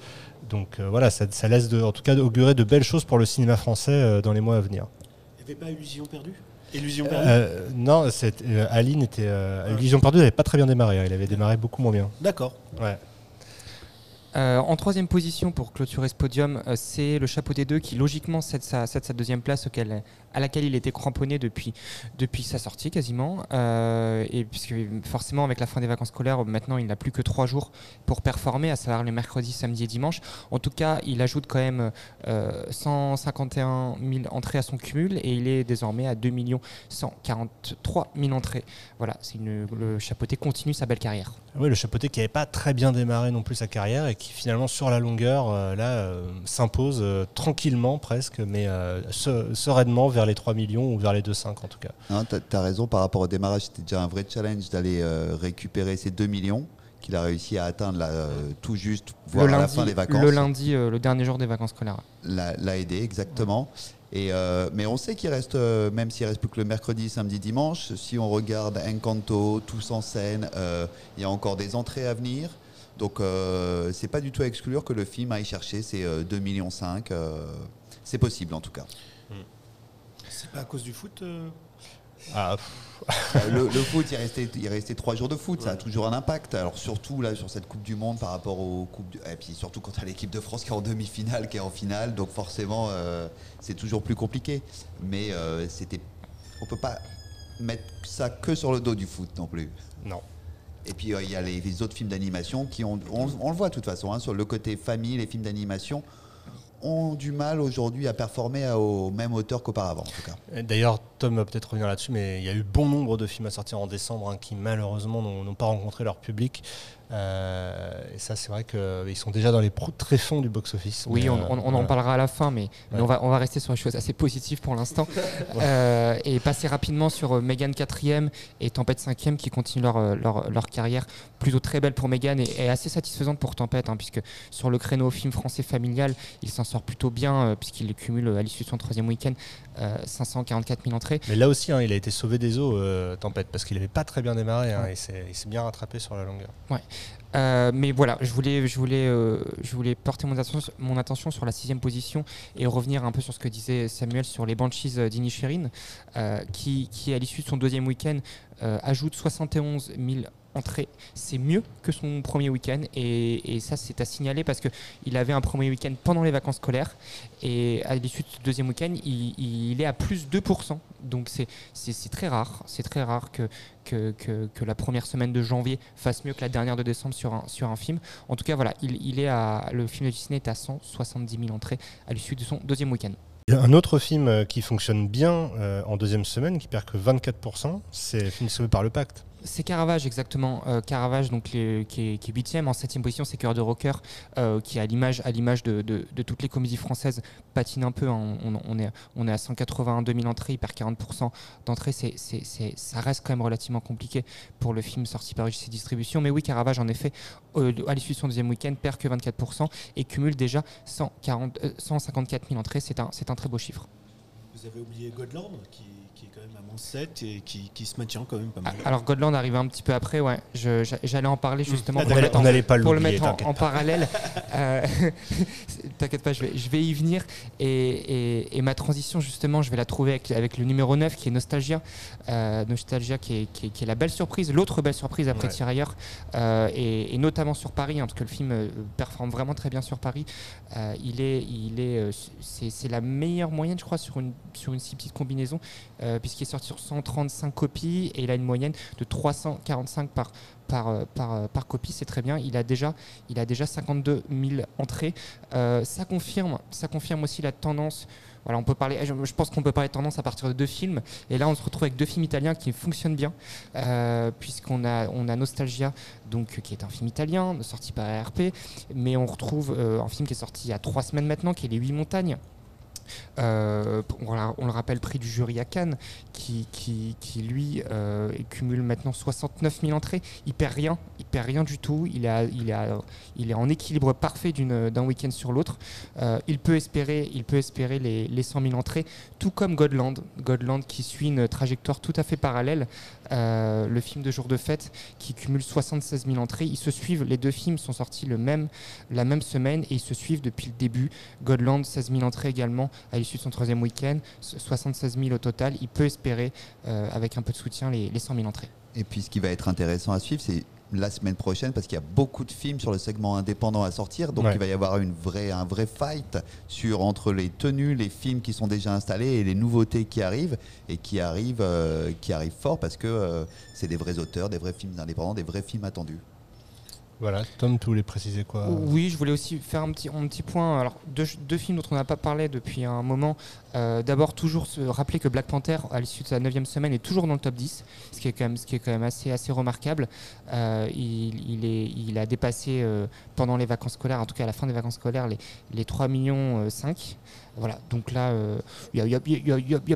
donc euh, voilà, ça, ça laisse de, en tout cas augurer de belles choses pour le cinéma français euh, dans les mois à venir. Il n'y avait pas Illusion perdue? Illusion perdue? Euh, non, euh, Aline était. Euh, Illusion perdue n'avait pas très bien démarré. hein. Il avait démarré beaucoup moins bien. D'accord. Ouais. Euh, en troisième position pour clôturer ce podium, euh, c'est le Chapeau des deux qui logiquement cède sa, sa deuxième place auquel- à laquelle il était cramponné depuis, depuis sa sortie quasiment. Euh, et puisque forcément avec la fin des vacances scolaires, maintenant il n'a plus que trois jours pour performer, à savoir les mercredis, samedis et dimanches. En tout cas, il ajoute quand même euh, 151 000 entrées à son cumul et il est désormais à 2 143 000 entrées. Voilà, une- le Chapeauté continue sa belle carrière. Oui, le chapeauté qui n'avait pas très bien démarré non plus sa carrière et qui finalement sur la longueur euh, là euh, s'impose euh, tranquillement presque, mais euh, se- sereinement vers les 3 millions ou vers les 2,5 en tout cas. Tu as, raison, par rapport au démarrage, c'était déjà un vrai challenge d'aller euh, récupérer ces 2 millions qu'il a réussi à atteindre là, euh, tout juste, voire à la fin des vacances. le, lundi euh, le dernier jour des vacances scolaires. l'a aidé exactement. Et euh, mais on sait qu'il reste, euh, même s'il reste plus que le mercredi, samedi, dimanche, si on regarde Encanto, Tous en scène, euh, il y a encore des entrées à venir. Donc euh, c'est pas du tout à exclure que le film aille chercher ces euh, 2,5 millions. euh, c'est possible en tout cas. C'est pas à cause du foot euh Ah, Euh, le, le foot, il est resté, il est resté trois jours de foot, ça a toujours un impact. Alors surtout là sur cette Coupe du Monde par rapport aux coupes, du- et puis surtout quand as l'équipe de France qui est en demi-finale, qui est en finale, donc forcément euh, c'est toujours plus compliqué. Mais euh, c'était, on peut pas mettre ça que sur le dos du foot non plus. non. Et puis euh, il y a les, les autres films d'animation qui ont, on, on le voit de toute façon, hein, sur le côté famille, les films d'animation ont du mal aujourd'hui à performer à- au même hauteur qu'auparavant en tout cas. Tom va peut-être revenir là-dessus, mais il y a eu bon nombre de films à sortir en décembre hein, qui malheureusement n'ont pas rencontré leur public. Euh, et ça, c'est vrai qu'ils sont déjà dans les tréfonds du box-office. Oui, on, euh, on- on en parlera à la fin, mais, on, va, on va rester sur les choses assez positives pour l'instant. (laughs) Euh, et passer rapidement sur euh, Megan 4e et Tempête 5e qui continuent leur, euh, leur, leur carrière plutôt très belle pour Megan et, et assez satisfaisante pour Tempête, hein, puisque sur le créneau film français familial, il s'en sort plutôt bien, euh, puisqu'il cumule euh, à l'issue de son troisième week-end euh, 544 000 entrées. Mais là aussi, hein, il a été sauvé des eaux, euh, Tempête, parce qu'il n'avait pas très bien démarré. hein, et il s'est bien rattrapé sur la longueur. Euh, mais voilà, je voulais, je voulais, euh, je voulais porter mon attention, mon attention sur la sixième position et revenir un peu sur ce que disait Samuel sur les Banshees d'Inisherin, qui, qui, à l'issue de son deuxième week-end, ajoute 71 000 entrées. C'est mieux que son premier week-end et, ça, c'est à signaler parce qu'il avait un premier week-end pendant les vacances scolaires et à l'issue de ce deuxième week-end, il, est à plus 2%. Donc c'est très rare, c'est très rare que, que, que- la première semaine de janvier fasse mieux que la dernière de décembre sur un, sur un film. En tout cas, voilà, il, il est à, le film de Disney est à 170 000 entrées à l'issue de son deuxième week-end. Un autre film euh, qui fonctionne bien euh, en deuxième semaine, qui perd que 24%, c'est film sauvé par le pacte. C'est Caravage exactement. Euh, Caravage donc qui est qui en septième position, c'est Cœur de Rocker euh, qui à l'image de, de- de toutes les comédies françaises patine un peu. hein. On, est on est à 182 000 entrées, il perd 40% d'entrées. Ça reste quand même relativement compliqué pour le film sorti par UGC Distribution. Mais oui, Caravage en effet euh, à l'issue de son deuxième week-end perd que 24% et cumule déjà 140, euh, 154 000 entrées. C'est un un très beau chiffre. Vous avez oublié Godland, quand même à moins 7 et qui, qui se maintient quand même pas mal. Alors Godland arrive un petit peu après, ouais. J'allais en parler justement. Ah, pour On le mettre en- pour le mettre parallèle. Euh, (laughs) T'inquiète pas, je vais, je vais y venir. Et, et- et ma transition, justement, je vais la trouver avec, avec le numéro 9 qui est Nostalgia. Euh, Nostalgia qui est, qui est- qui est la belle surprise, l'autre belle surprise après Ouais. Tirailleurs, euh, et, et notamment sur Paris, hein, parce que le film euh, performe vraiment très bien sur Paris. Il est, il est, c'est c'est la meilleure moyenne, je crois, sur une, sur une si petite combinaison, euh, puisqu'il est sorti sur 135 copies et il a une moyenne de 345 par, par, euh, par, euh, par copie. C'est très bien. Il a déjà, il a déjà 52 000 entrées. Euh, ça confirme, ça confirme aussi la tendance. Voilà, on peut parler. Je, pense qu'on peut parler de tendance à partir de deux films. Et là, on se retrouve avec deux films italiens qui fonctionnent bien, puisqu'on a, on a Nostalgia, donc qui est un film italien sorti par ARP, mais on retrouve un film qui est sorti il y a trois semaines maintenant, qui est Les Huit Montagnes Euh, on, le rappelle, prix du jury à Cannes, qui, lui euh, cumule maintenant 69 000 entrées. Il perd rien, il perd rien du tout. Il, est en équilibre parfait d'un week-end sur l'autre. Euh, il peut espérer, il peut espérer les, les 100 000 entrées, tout comme Godland. Godland qui suit une trajectoire tout à fait parallèle. Euh, le film de jour de fête qui cumule 76 000 entrées. Ils se suivent, les deux films sont sortis le même, la même semaine et ils se suivent depuis le début. Godland, 16 000 entrées également à l'issue de son troisième week-end, 76 000 au total. Il peut espérer, euh, avec un peu de soutien, les, les 100 000 entrées. Et puis ce qui va être intéressant à suivre, c'est la semaine prochaine, parce qu'il y a beaucoup de films sur le segment indépendant à sortir. Donc Ouais. il va y avoir une vraie, un vrai fight sur, entre les tenues, les films qui sont déjà installés et les nouveautés qui arrivent. Et qui arrivent, euh, qui arrivent fort parce que euh, c'est des vrais auteurs, des vrais films indépendants, des vrais films attendus. Voilà, Tom, tu voulais préciser quoi Oui, je voulais aussi faire un petit, un petit point. Alors, deux, films dont on n'a pas parlé depuis un moment. Euh, D'abord, toujours rappeler que Black Panther, à l'issue de sa 9 semaine, est toujours dans le top 10, ce qui est quand même, ce qui est quand même assez, assez remarquable. Euh, il, il a dépassé euh, pendant les vacances scolaires, en tout cas à la fin des vacances scolaires, les, les 3 millions euh, 5. Voilà, donc là, euh, il n'y a,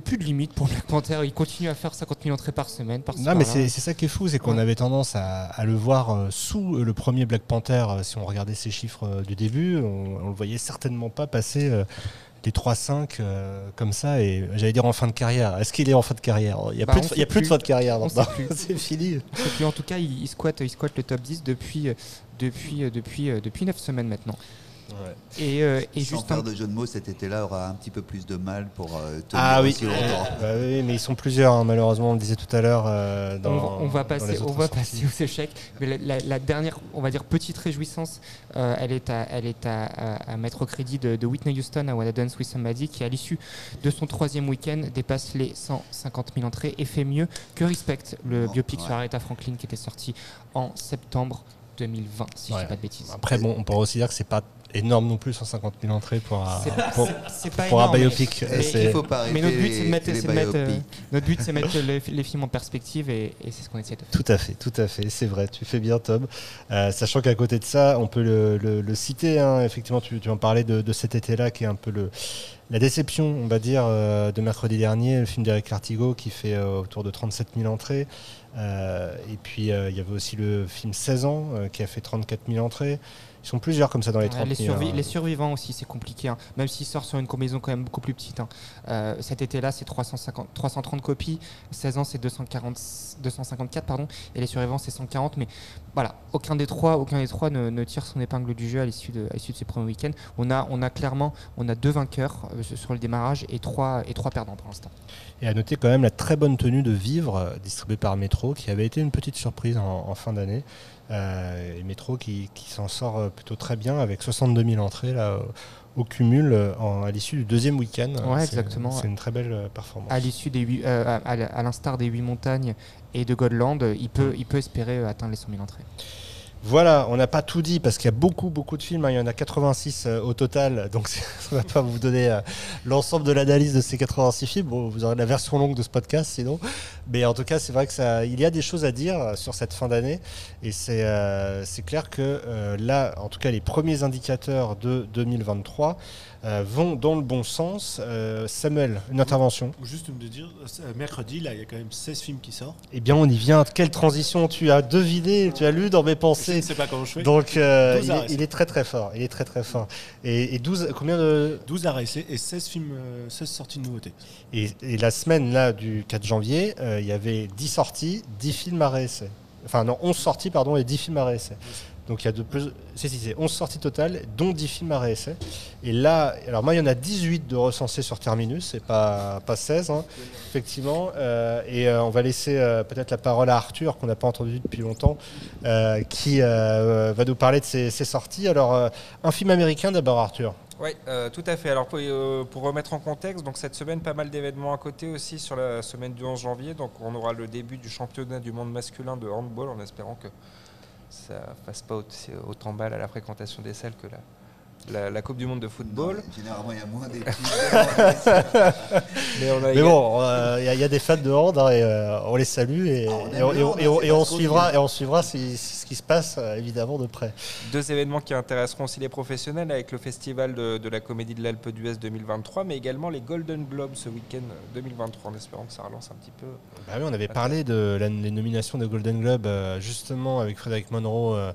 plus de limite pour Black Panther. Il continue à faire 50 000 entrées par semaine. Par Non, mais c'est ça qui est fou, c'est qu'on Ouais. avait tendance à, à le voir euh, sous euh, le premier Black Panther. euh, Si on regardait ses chiffres euh, du début, on, on le voyait certainement pas passer euh, les 3-5 euh, comme ça. Et j'allais dire en fin de carrière. Est-ce qu'il est en fin de carrière? Il n'y a, Bah, plus de- y a plus de plus. fin de carrière plus. (laughs) C'est fini. Puis en tout cas, il, il squatte, il squatte le top 10 depuis, euh, depuis, euh, depuis, euh, depuis 9 semaines maintenant. Et, euh, et Sans juste faire un- de jeu de mots, cet été-là aura un petit peu plus de mal pour euh, tenir Ah oui. aussi longtemps. (laughs) Bah oui, mais ils sont plusieurs, hein, malheureusement, on le disait tout à l'heure. euh, on, va- on va dans passer, les on va passer aux échecs. Mais la, la- la dernière, on va dire petite réjouissance, euh, elle est à, elle est à, à- à mettre au crédit de, de Whitney Houston à Wanna Dance with Somebody, qui à l'issue de son troisième week-end dépasse les 150 000 entrées et fait mieux que Respect, le Bon, biopic ouais. sur Aretha Franklin qui était sorti en septembre 2020, si je Ouais. dis pas de bêtises. Après, bon, on pourrait aussi dire que c'est pas énorme non plus, 150 000 entrées pour un, pour, pour énorme, biopic. mais- c'est- Il faut pas arrêter Mais notre but, c'est de mettre, les c'est de mettre, euh, biopics. notre but, c'est mettre les, les films en perspective et, et c'est ce qu'on essaie de faire. Tout à fait, tout à fait, c'est vrai, tu fais bien Tom. Euh, sachant qu'à côté de ça, on peut le, le- le citer, hein, effectivement, tu, tu en parlais de, de cet été-là, qui est un peu le, la déception, on va dire, euh, de mercredi dernier, le film d'Eric Lartigot qui fait euh, autour de 37 000 entrées. Euh, et puis il y avait aussi le film 16 ans qui a fait 34 000 entrées. Ils sont plusieurs comme ça dans les Ouais, 30 les, 000. survi- hein. les survivants aussi, c'est compliqué, hein. même s'il sort sur une combinaison quand même beaucoup plus petite. hein. Euh, cet été-là, c'est 350 330 copies, 16 ans, c'est 240 254, pardon, et les survivants, c'est 140. Mais voilà, aucun des trois, aucun des trois ne, ne tire son épingle du jeu à l'issue de, à de ces premiers week-ends. On a, on a clairement on a deux vainqueurs euh, sur le démarrage et trois, et trois perdants pour l'instant. Et à noter quand même la très bonne tenue de Vivre, distribuée par Metro, qui avait été une petite surprise en, en fin d'année. Euh, et Metro qui, qui s'en sort euh, plutôt très bien avec 62 000 entrées là, au- cumul euh, en- à l'issue du deuxième week-end. Ouais, C'est- exactement. C'est une très belle euh, performance. À l'issue des huit- euh, à, à- à l'instar des huit montagnes et de Godland, il peut, il peut espérer euh, atteindre les 100 000 entrées. Voilà, on n'a pas tout dit parce qu'il y a beaucoup, beaucoup de films. hein. Il y en a 86 euh, au total. (laughs) Donc, on ne va pas vous donner euh, l'ensemble de l'analyse de ces 86 films. Bon, vous aurez la version longue de ce podcast sinon. Mais en tout cas, c'est vrai que ça, il y a des choses à dire euh, sur cette fin d'année. Et c'est euh, clair que là, en tout cas, les premiers indicateurs de 2023 euh, vont dans le bon sens. Samuel, une intervention. Juste me dire, mercredi, là, il y a quand même 16 films qui sortent. Eh bien, on y vient. Quelle transition tu as deviné, tu as lu dans mes pensées. Ne sais pas comment je fais. Donc euh, 12 il, est, il est très très fort. Il est très très fort. Et, et 12, combien de 12 arrêts et 16 films, euh, 16 sorties de nouveautés. et, et la semaine là du 4 janvier, euh, il y avait 10 sorties, 10 films à réessai. Enfin non, 11 sorties pardon et 10 films à réessai. Donc il y a de plus c'est 11 sorties totales dont 10 films à réessai. Et là alors moi il y en a 18 de recensés sur Terminus et pas pas 16 hein, effectivement Euh, et euh, on va laisser euh, peut-être la parole à Arthur qu'on n'a pas entendu depuis longtemps qui va nous parler de ses, ses sorties. Alors un film américain d'abord Arthur. Oui, tout à fait. Alors pour, pour remettre en contexte, donc cette semaine, pas mal d'événements à côté aussi sur la semaine du 11 janvier. Donc on aura le début du championnat du monde masculin de handball en espérant que ça fasse pas au- autant mal à la fréquentation des salles que la, la, la Coupe du Monde de football. Non, Généralement, il y a moins d'équipes. Mais, on (laughs) a Mais éga- bon, euh, il y, a- il y a des fans de hand hein, et euh, on les salue et, Ah, on et et et suivra et on suivra si- si- ce qui se passe euh, évidemment de près. Deux événements qui intéresseront aussi les professionnels avec le festival de, de la comédie de l'Alpe d'Huez 2023, mais également les Golden Globes ce week-end euh, 2023, en espérant que ça relance un petit peu. Bah oui, on avait parlé de la- les nominations de Golden Globe euh, justement avec Frédéric Monroe euh,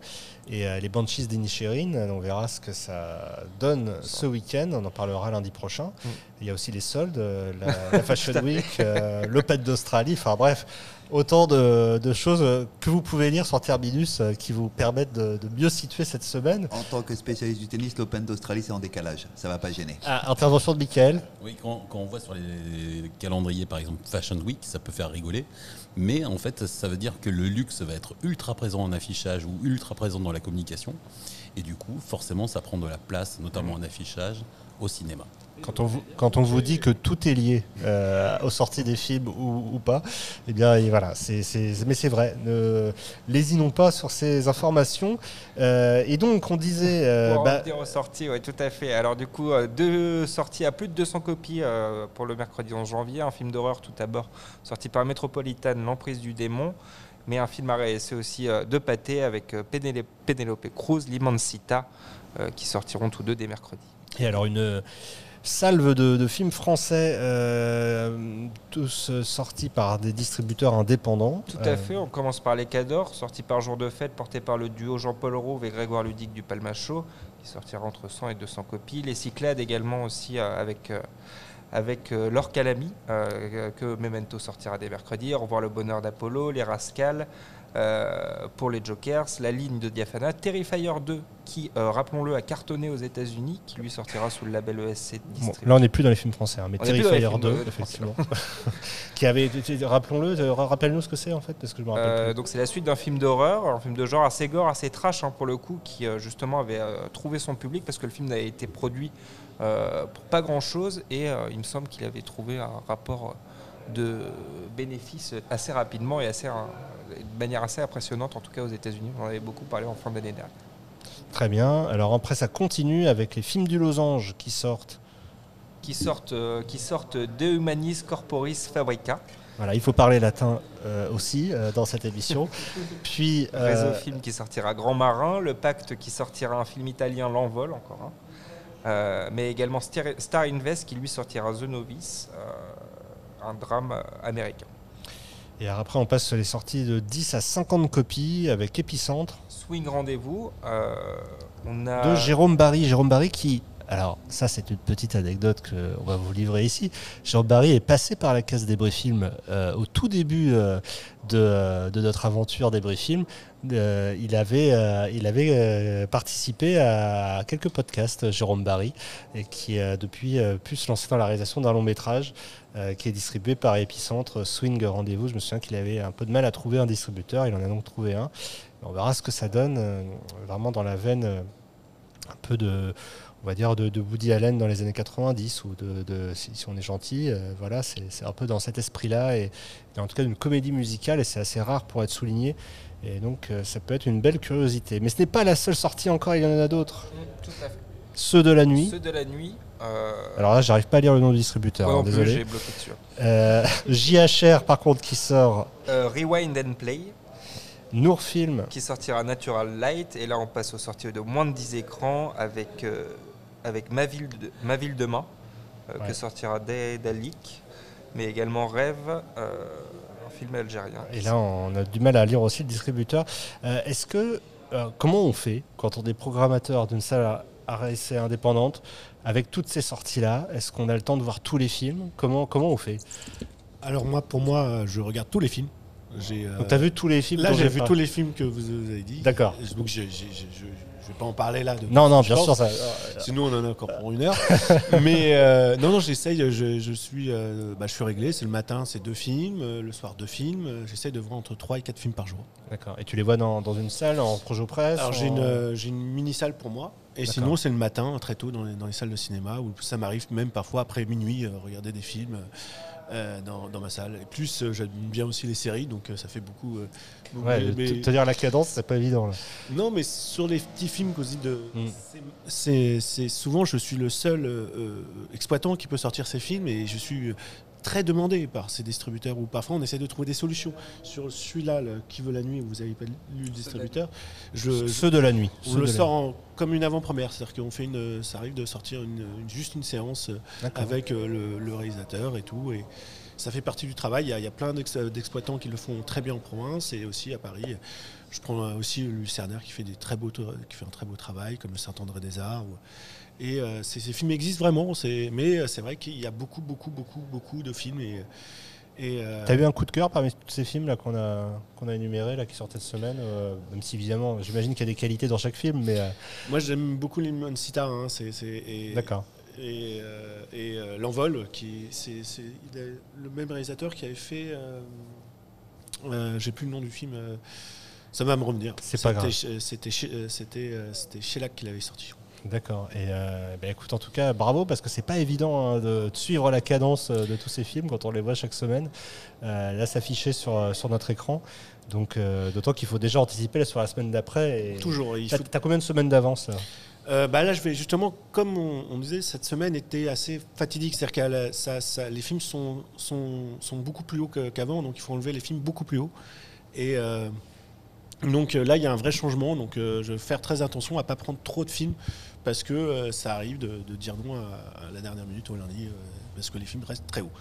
et euh, les Banshees d'Inisherin. On verra ce que ça donne ce week-end. On en parlera lundi prochain. Mm. Il y a aussi les soldes, euh, la, la Fashion (laughs) Week, euh, l'Open d'Australie. Enfin bref, autant de, de choses euh, que vous pouvez lire sur Terminus euh, qui vous permettent de, de mieux situer cette semaine. En tant que spécialiste du tennis, l'Open d'Australie, c'est en décalage. Ça va pas gêner. Ah, intervention de Michael. Oui, quand, quand on voit sur les calendriers, par exemple Fashion Week, ça peut faire rigoler. Mais en fait, ça veut dire que le luxe va être ultra présent en affichage ou ultra présent dans la communication. Et du coup, forcément, ça prend de la place, notamment en affichage, au cinéma. Quand on, vous, quand on vous dit que tout est lié euh, aux sorties des films ou, ou pas, eh bien et voilà, c'est, c'est- mais c'est vrai. Ne lésinons pas sur ces informations. Euh, et donc on disait, euh, Pour bah, aux sorties, ouais, tout à fait. Alors du coup, euh, deux sorties à plus de 200 copies euh, pour le mercredi 11 janvier. Un film d'horreur tout d'abord, sorti par Metropolitan, L'emprise du démon. Mais un film à réessayer aussi euh, de pâté avec euh, Pénélope, Cruz, L'Immensita, euh, qui sortiront tous deux dès mercredi. et alors une salve de, de films français, euh, tous sortis par des distributeurs indépendants. Tout Euh, à fait. On commence par Les Cadors, sorti par Jour de Fête, porté par le duo Jean-Paul Rouve et Grégoire Ludic du Palmacho, qui sortira entre 100 et 200 copies. Les Cyclades également aussi euh, avec, avec Laure Calamy, euh, que Memento sortira dès mercredi. Au revoir le bonheur d'Apollo, Les Rascals. Euh, pour les Jokers, la ligne de Diafana, Terrifier 2, qui, euh, rappelons-le, a cartonné aux États-Unis, qui lui sortira sous le label ESC Bon, là, on n'est plus dans les films français, hein, mais On Terrifier films 2, de- de effectivement. (laughs) qui avait, rappelons-le, euh, rappelle-nous ce que c'est en fait, parce que je me rappelle Euh, plus. donc c'est la suite d'un film d'horreur, un film de genre assez gore, assez trash hein, pour le coup, qui justement avait trouvé son public parce que le film a été produit pour pas grand chose et il me semble qu'il avait trouvé un rapport de bénéfices assez rapidement et assez, un- de manière assez impressionnante en tout cas aux États-Unis. On en avait beaucoup parlé en fin d'année dernière. Très bien. Alors après, ça continue avec les films du losange qui sortent. Qui sortent, euh, qui sortent De Humanis Corporis Fabrica, Voilà, il faut parler latin euh, aussi euh, dans cette émission. (laughs) Puis euh, Réseau Film qui sortira Grand Marin, Le Pacte qui sortira un film italien L'Envol encore. Euh, mais également Star Invest qui lui sortira The Novice, euh, un drame euh, américain. et après, on passe sur les sorties de 10 à 50 copies avec Épicentre Swing Rendez-vous, euh, on a de Jérôme Barry. Jérôme Barry qui. Alors, ça, c'est une petite anecdote qu'on va vous livrer ici. Jérôme Barry est passé par la case Débris Film euh, au tout début euh, de, euh, de notre aventure Débris Film. Euh, il avait, euh, participé à quelques podcasts, Jérôme Barry, et qui a depuis pu se lancer dans la réalisation d'un long métrage qui est distribué par Epicentre Swing Rendez-vous. Je me souviens qu'il avait un peu de mal à trouver un distributeur, il en a donc trouvé un. On verra ce que ça donne, vraiment dans la veine un peu de, on va dire, de, de Woody Allen dans les années 90, ou de, de- si, si on est gentil, euh, voilà, c'est un peu dans cet esprit-là, et, et en tout cas d'une comédie musicale, et c'est assez rare pour être souligné. Et donc euh, ça peut être une belle curiosité. Mais ce n'est pas la seule sortie encore, il y en a d'autres. Mm, tout à fait. Ceux de la nuit. Ceux de la nuit. euh, Alors là, j'arrive pas à lire le nom du distributeur, moi hein, désolé. bloqué dessus. Euh, JHR, par contre, qui sort Rewind and Play Nour Film. qui sortira Natural Light et là on passe aux sorties de moins de 10 écrans avec, avec Ma, ville de, Ma ville demain euh, Ouais. que sortira Day Dalik mais également Rêve euh, un film algérien. Et là, on a du mal à lire aussi le distributeur. Euh, Est-ce que euh, comment on fait quand on est programmateur d'une salle à- essai indépendante avec toutes ces sorties-là? Est-ce qu'on a le temps de voir tous les films? Comment comment on fait? Alors moi, pour moi, je regarde tous les films. J'ai, euh, Donc t'as vu tous les films Là, j'ai vu pas- tous les films que vous avez dit. D'accord. Donc, j'ai- j'ai- j'ai- je ne vais pas en parler là. De Non non, bien sûr ça. Sinon, on en a encore pour une heure. (laughs) Mais euh, non, non, j'essaye. Je, je suis, euh, bah, je suis réglé. C'est le matin, c'est deux films. euh, Le soir, deux films. J'essaye de voir entre trois et quatre films par jour. D'accord. Et tu les vois dans, dans une salle en projo presse Alors, en- j'ai une, une mini salle pour moi. Et sinon, c'est le matin, très tôt, dans les, dans les salles de cinéma, où ça m'arrive même parfois après minuit, regarder des films. euh, dans, dans ma salle. Et plus, euh, j'aime bien aussi les séries, donc euh, ça fait beaucoup. Euh, Ouais, mais- te- te dire la cadence, c'est pas évident. là. non, mais sur les petits films de. Mm. c'est- souvent, je suis le seul euh, euh, exploitant qui peut sortir ces films et je suis très demandé par ces distributeurs ou parfois on essaie de trouver des solutions. Sur celui-là, Qui veut la nuit, vous avez pas lu le distributeur, je, Ceux de la nuit. on Ceux le sort en- comme une avant-première, c'est-à-dire qu'on fait une, ça arrive de sortir une, une- juste une séance euh, avec euh, le, le réalisateur et tout. Et ça fait partie du travail. Il y a, il y a plein d'ex- d'exploitants qui le font très bien en province et aussi à Paris. Je prends aussi Lucernaire qui fait des très beaux, to- qui fait un très beau travail, comme le Saint-André des Arts. Et euh, ces, ces films existent vraiment. Mais euh, c'est vrai qu'il y a beaucoup, beaucoup, beaucoup, beaucoup de films et et, euh, T'as eu un coup de cœur parmi tous ces films là qu'on a qu'on a énumérés là qui sortaient cette semaine, euh, même si évidemment j'imagine qu'il y a des qualités dans chaque film, mais euh, moi j'aime beaucoup Limon Sita. Hein, c'est, d'accord. Et, euh, et, euh, l'envol qui c'est, c'est- il est le même réalisateur qui avait fait euh, j'ai plus le nom du film ça va me revenir C'est pas grave. C'était- c'était chez- c'était c'était Shellac qui l'avait sorti D'accord. Et euh, bah, écoute, en tout cas, bravo parce que c'est pas évident hein, de, de suivre la cadence de tous ces films quand on les voit chaque semaine. Euh, là, s'afficher sur, sur notre écran. Donc, euh, d'autant qu'il faut déjà anticiper sur la semaine d'après. et- toujours il T'as faut- t'as combien de semaines d'avance là? Euh, bah là, je vais justement, comme on, disait, cette semaine était assez fatidique. C'est-à-dire que les films sont, beaucoup plus hauts qu'avant, donc il faut enlever les films beaucoup plus haut. Et euh, donc euh, là, il y a un vrai changement. Donc je vais faire très attention à pas prendre trop de films parce que ça arrive de, dire non à, à la dernière minute au lundi parce que les films restent très hauts.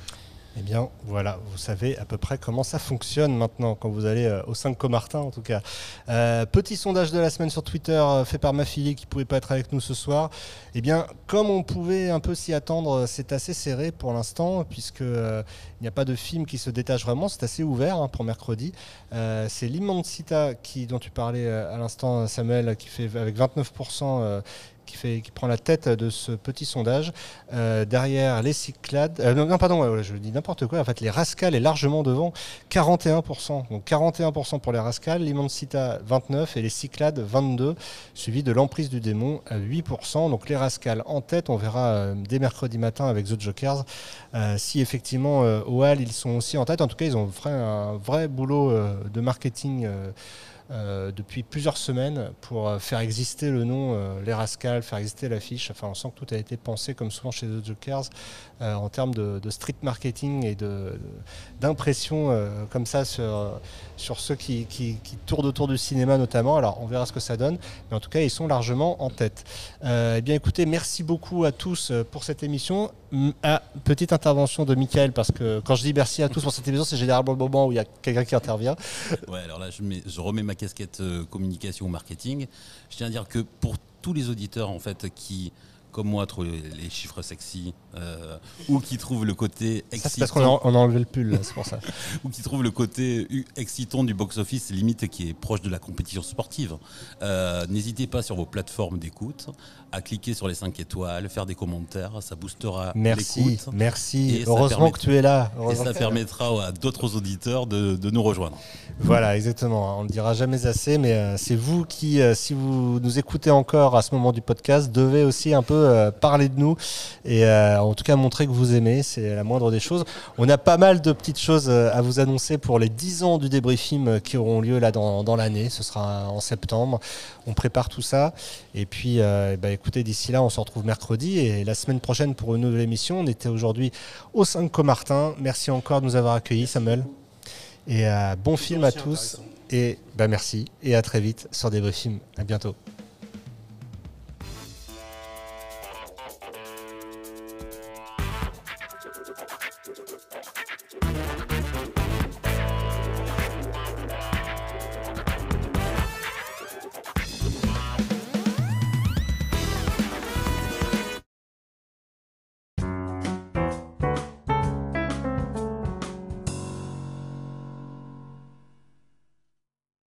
Eh bien, voilà, vous savez à peu près comment ça fonctionne maintenant quand vous allez euh, au 5 Comartin en tout cas. Euh, petit sondage de la semaine sur Twitter euh, fait par ma fille qui pouvait pas être avec nous ce soir. Eh bien, comme on pouvait un peu s'y attendre, c'est assez serré pour l'instant puisque euh, il n'y a pas de film qui se détache vraiment. C'est assez ouvert hein, pour mercredi. C'est l'Immensita qui dont tu parlais à l'instant, Samuel, qui fait avec 29%. Euh, qui, prend la tête de ce petit sondage. Euh, derrière les Cyclades, euh, non, pardon, je dis n'importe quoi. En fait, les Rascals est largement devant, 41%. Donc 41% pour les Rascals, l'Immensita 29 et les Cyclades 22, suivi de l'emprise du démon à 8%. Donc les Rascals en tête, on verra euh, dès mercredi matin avec The Jokers euh, si effectivement euh, au Hall ils sont aussi en tête. En tout cas, ils ont fait un vrai boulot euh, de marketing. Euh, depuis plusieurs semaines pour euh, faire exister le nom euh, Les Rascals, faire exister l'affiche. Enfin, on sent que tout a été pensé, comme souvent chez The Jokers, en termes de, de street marketing et de- de- d'impression euh, comme ça sur, sur ceux qui, qui- qui tournent autour du cinéma notamment. Alors, on verra ce que ça donne, mais en tout cas, ils sont largement en tête. Eh bien, écoutez, merci beaucoup à tous pour cette émission. Ah, petite intervention de Michael, parce que quand je dis merci à tous pour cette émission, c'est généralement le moment où il y a quelqu'un qui intervient. Ouais, alors là, je, je remets ma casquette euh, communication marketing. Je tiens à dire que pour tous les auditeurs, en fait, qui, comme moi, trouvent les, chiffres sexy euh, ou qui trouvent le côté c'est parce qu'on excitant, a, on a enlevé le pull, c'est pour ça. (laughs) ou qui trouvent le côté excitant du box-office, limite qui est proche de la compétition sportive, euh, n'hésitez pas sur vos plateformes d'écoute à cliquer sur les 5 étoiles, faire des commentaires, ça boostera Merci, merci. Et Heureusement que tu es là. Et ça permettra à d'autres auditeurs de, de nous rejoindre. Voilà, exactement. On ne le dira jamais assez, mais euh, c'est vous qui, si vous nous écoutez encore à ce moment du podcast, devez aussi un peu euh, parler de nous et euh, en tout cas montrer que vous aimez. C'est la moindre des choses. On a pas mal de petites choses euh, à vous annoncer pour les 10 ans du débriefing qui auront lieu là dans, dans l'année. Ce sera en septembre. On prépare tout ça. Et puis, eh ben, écoutez, d'ici là, on se retrouve mercredi et la semaine prochaine pour une nouvelle émission. On était aujourd'hui au 5 Comartin. Merci encore de nous avoir accueillis, Samuel. Et euh, bon film à tous. Et bah merci. Et à très vite sur vrais films. À bientôt.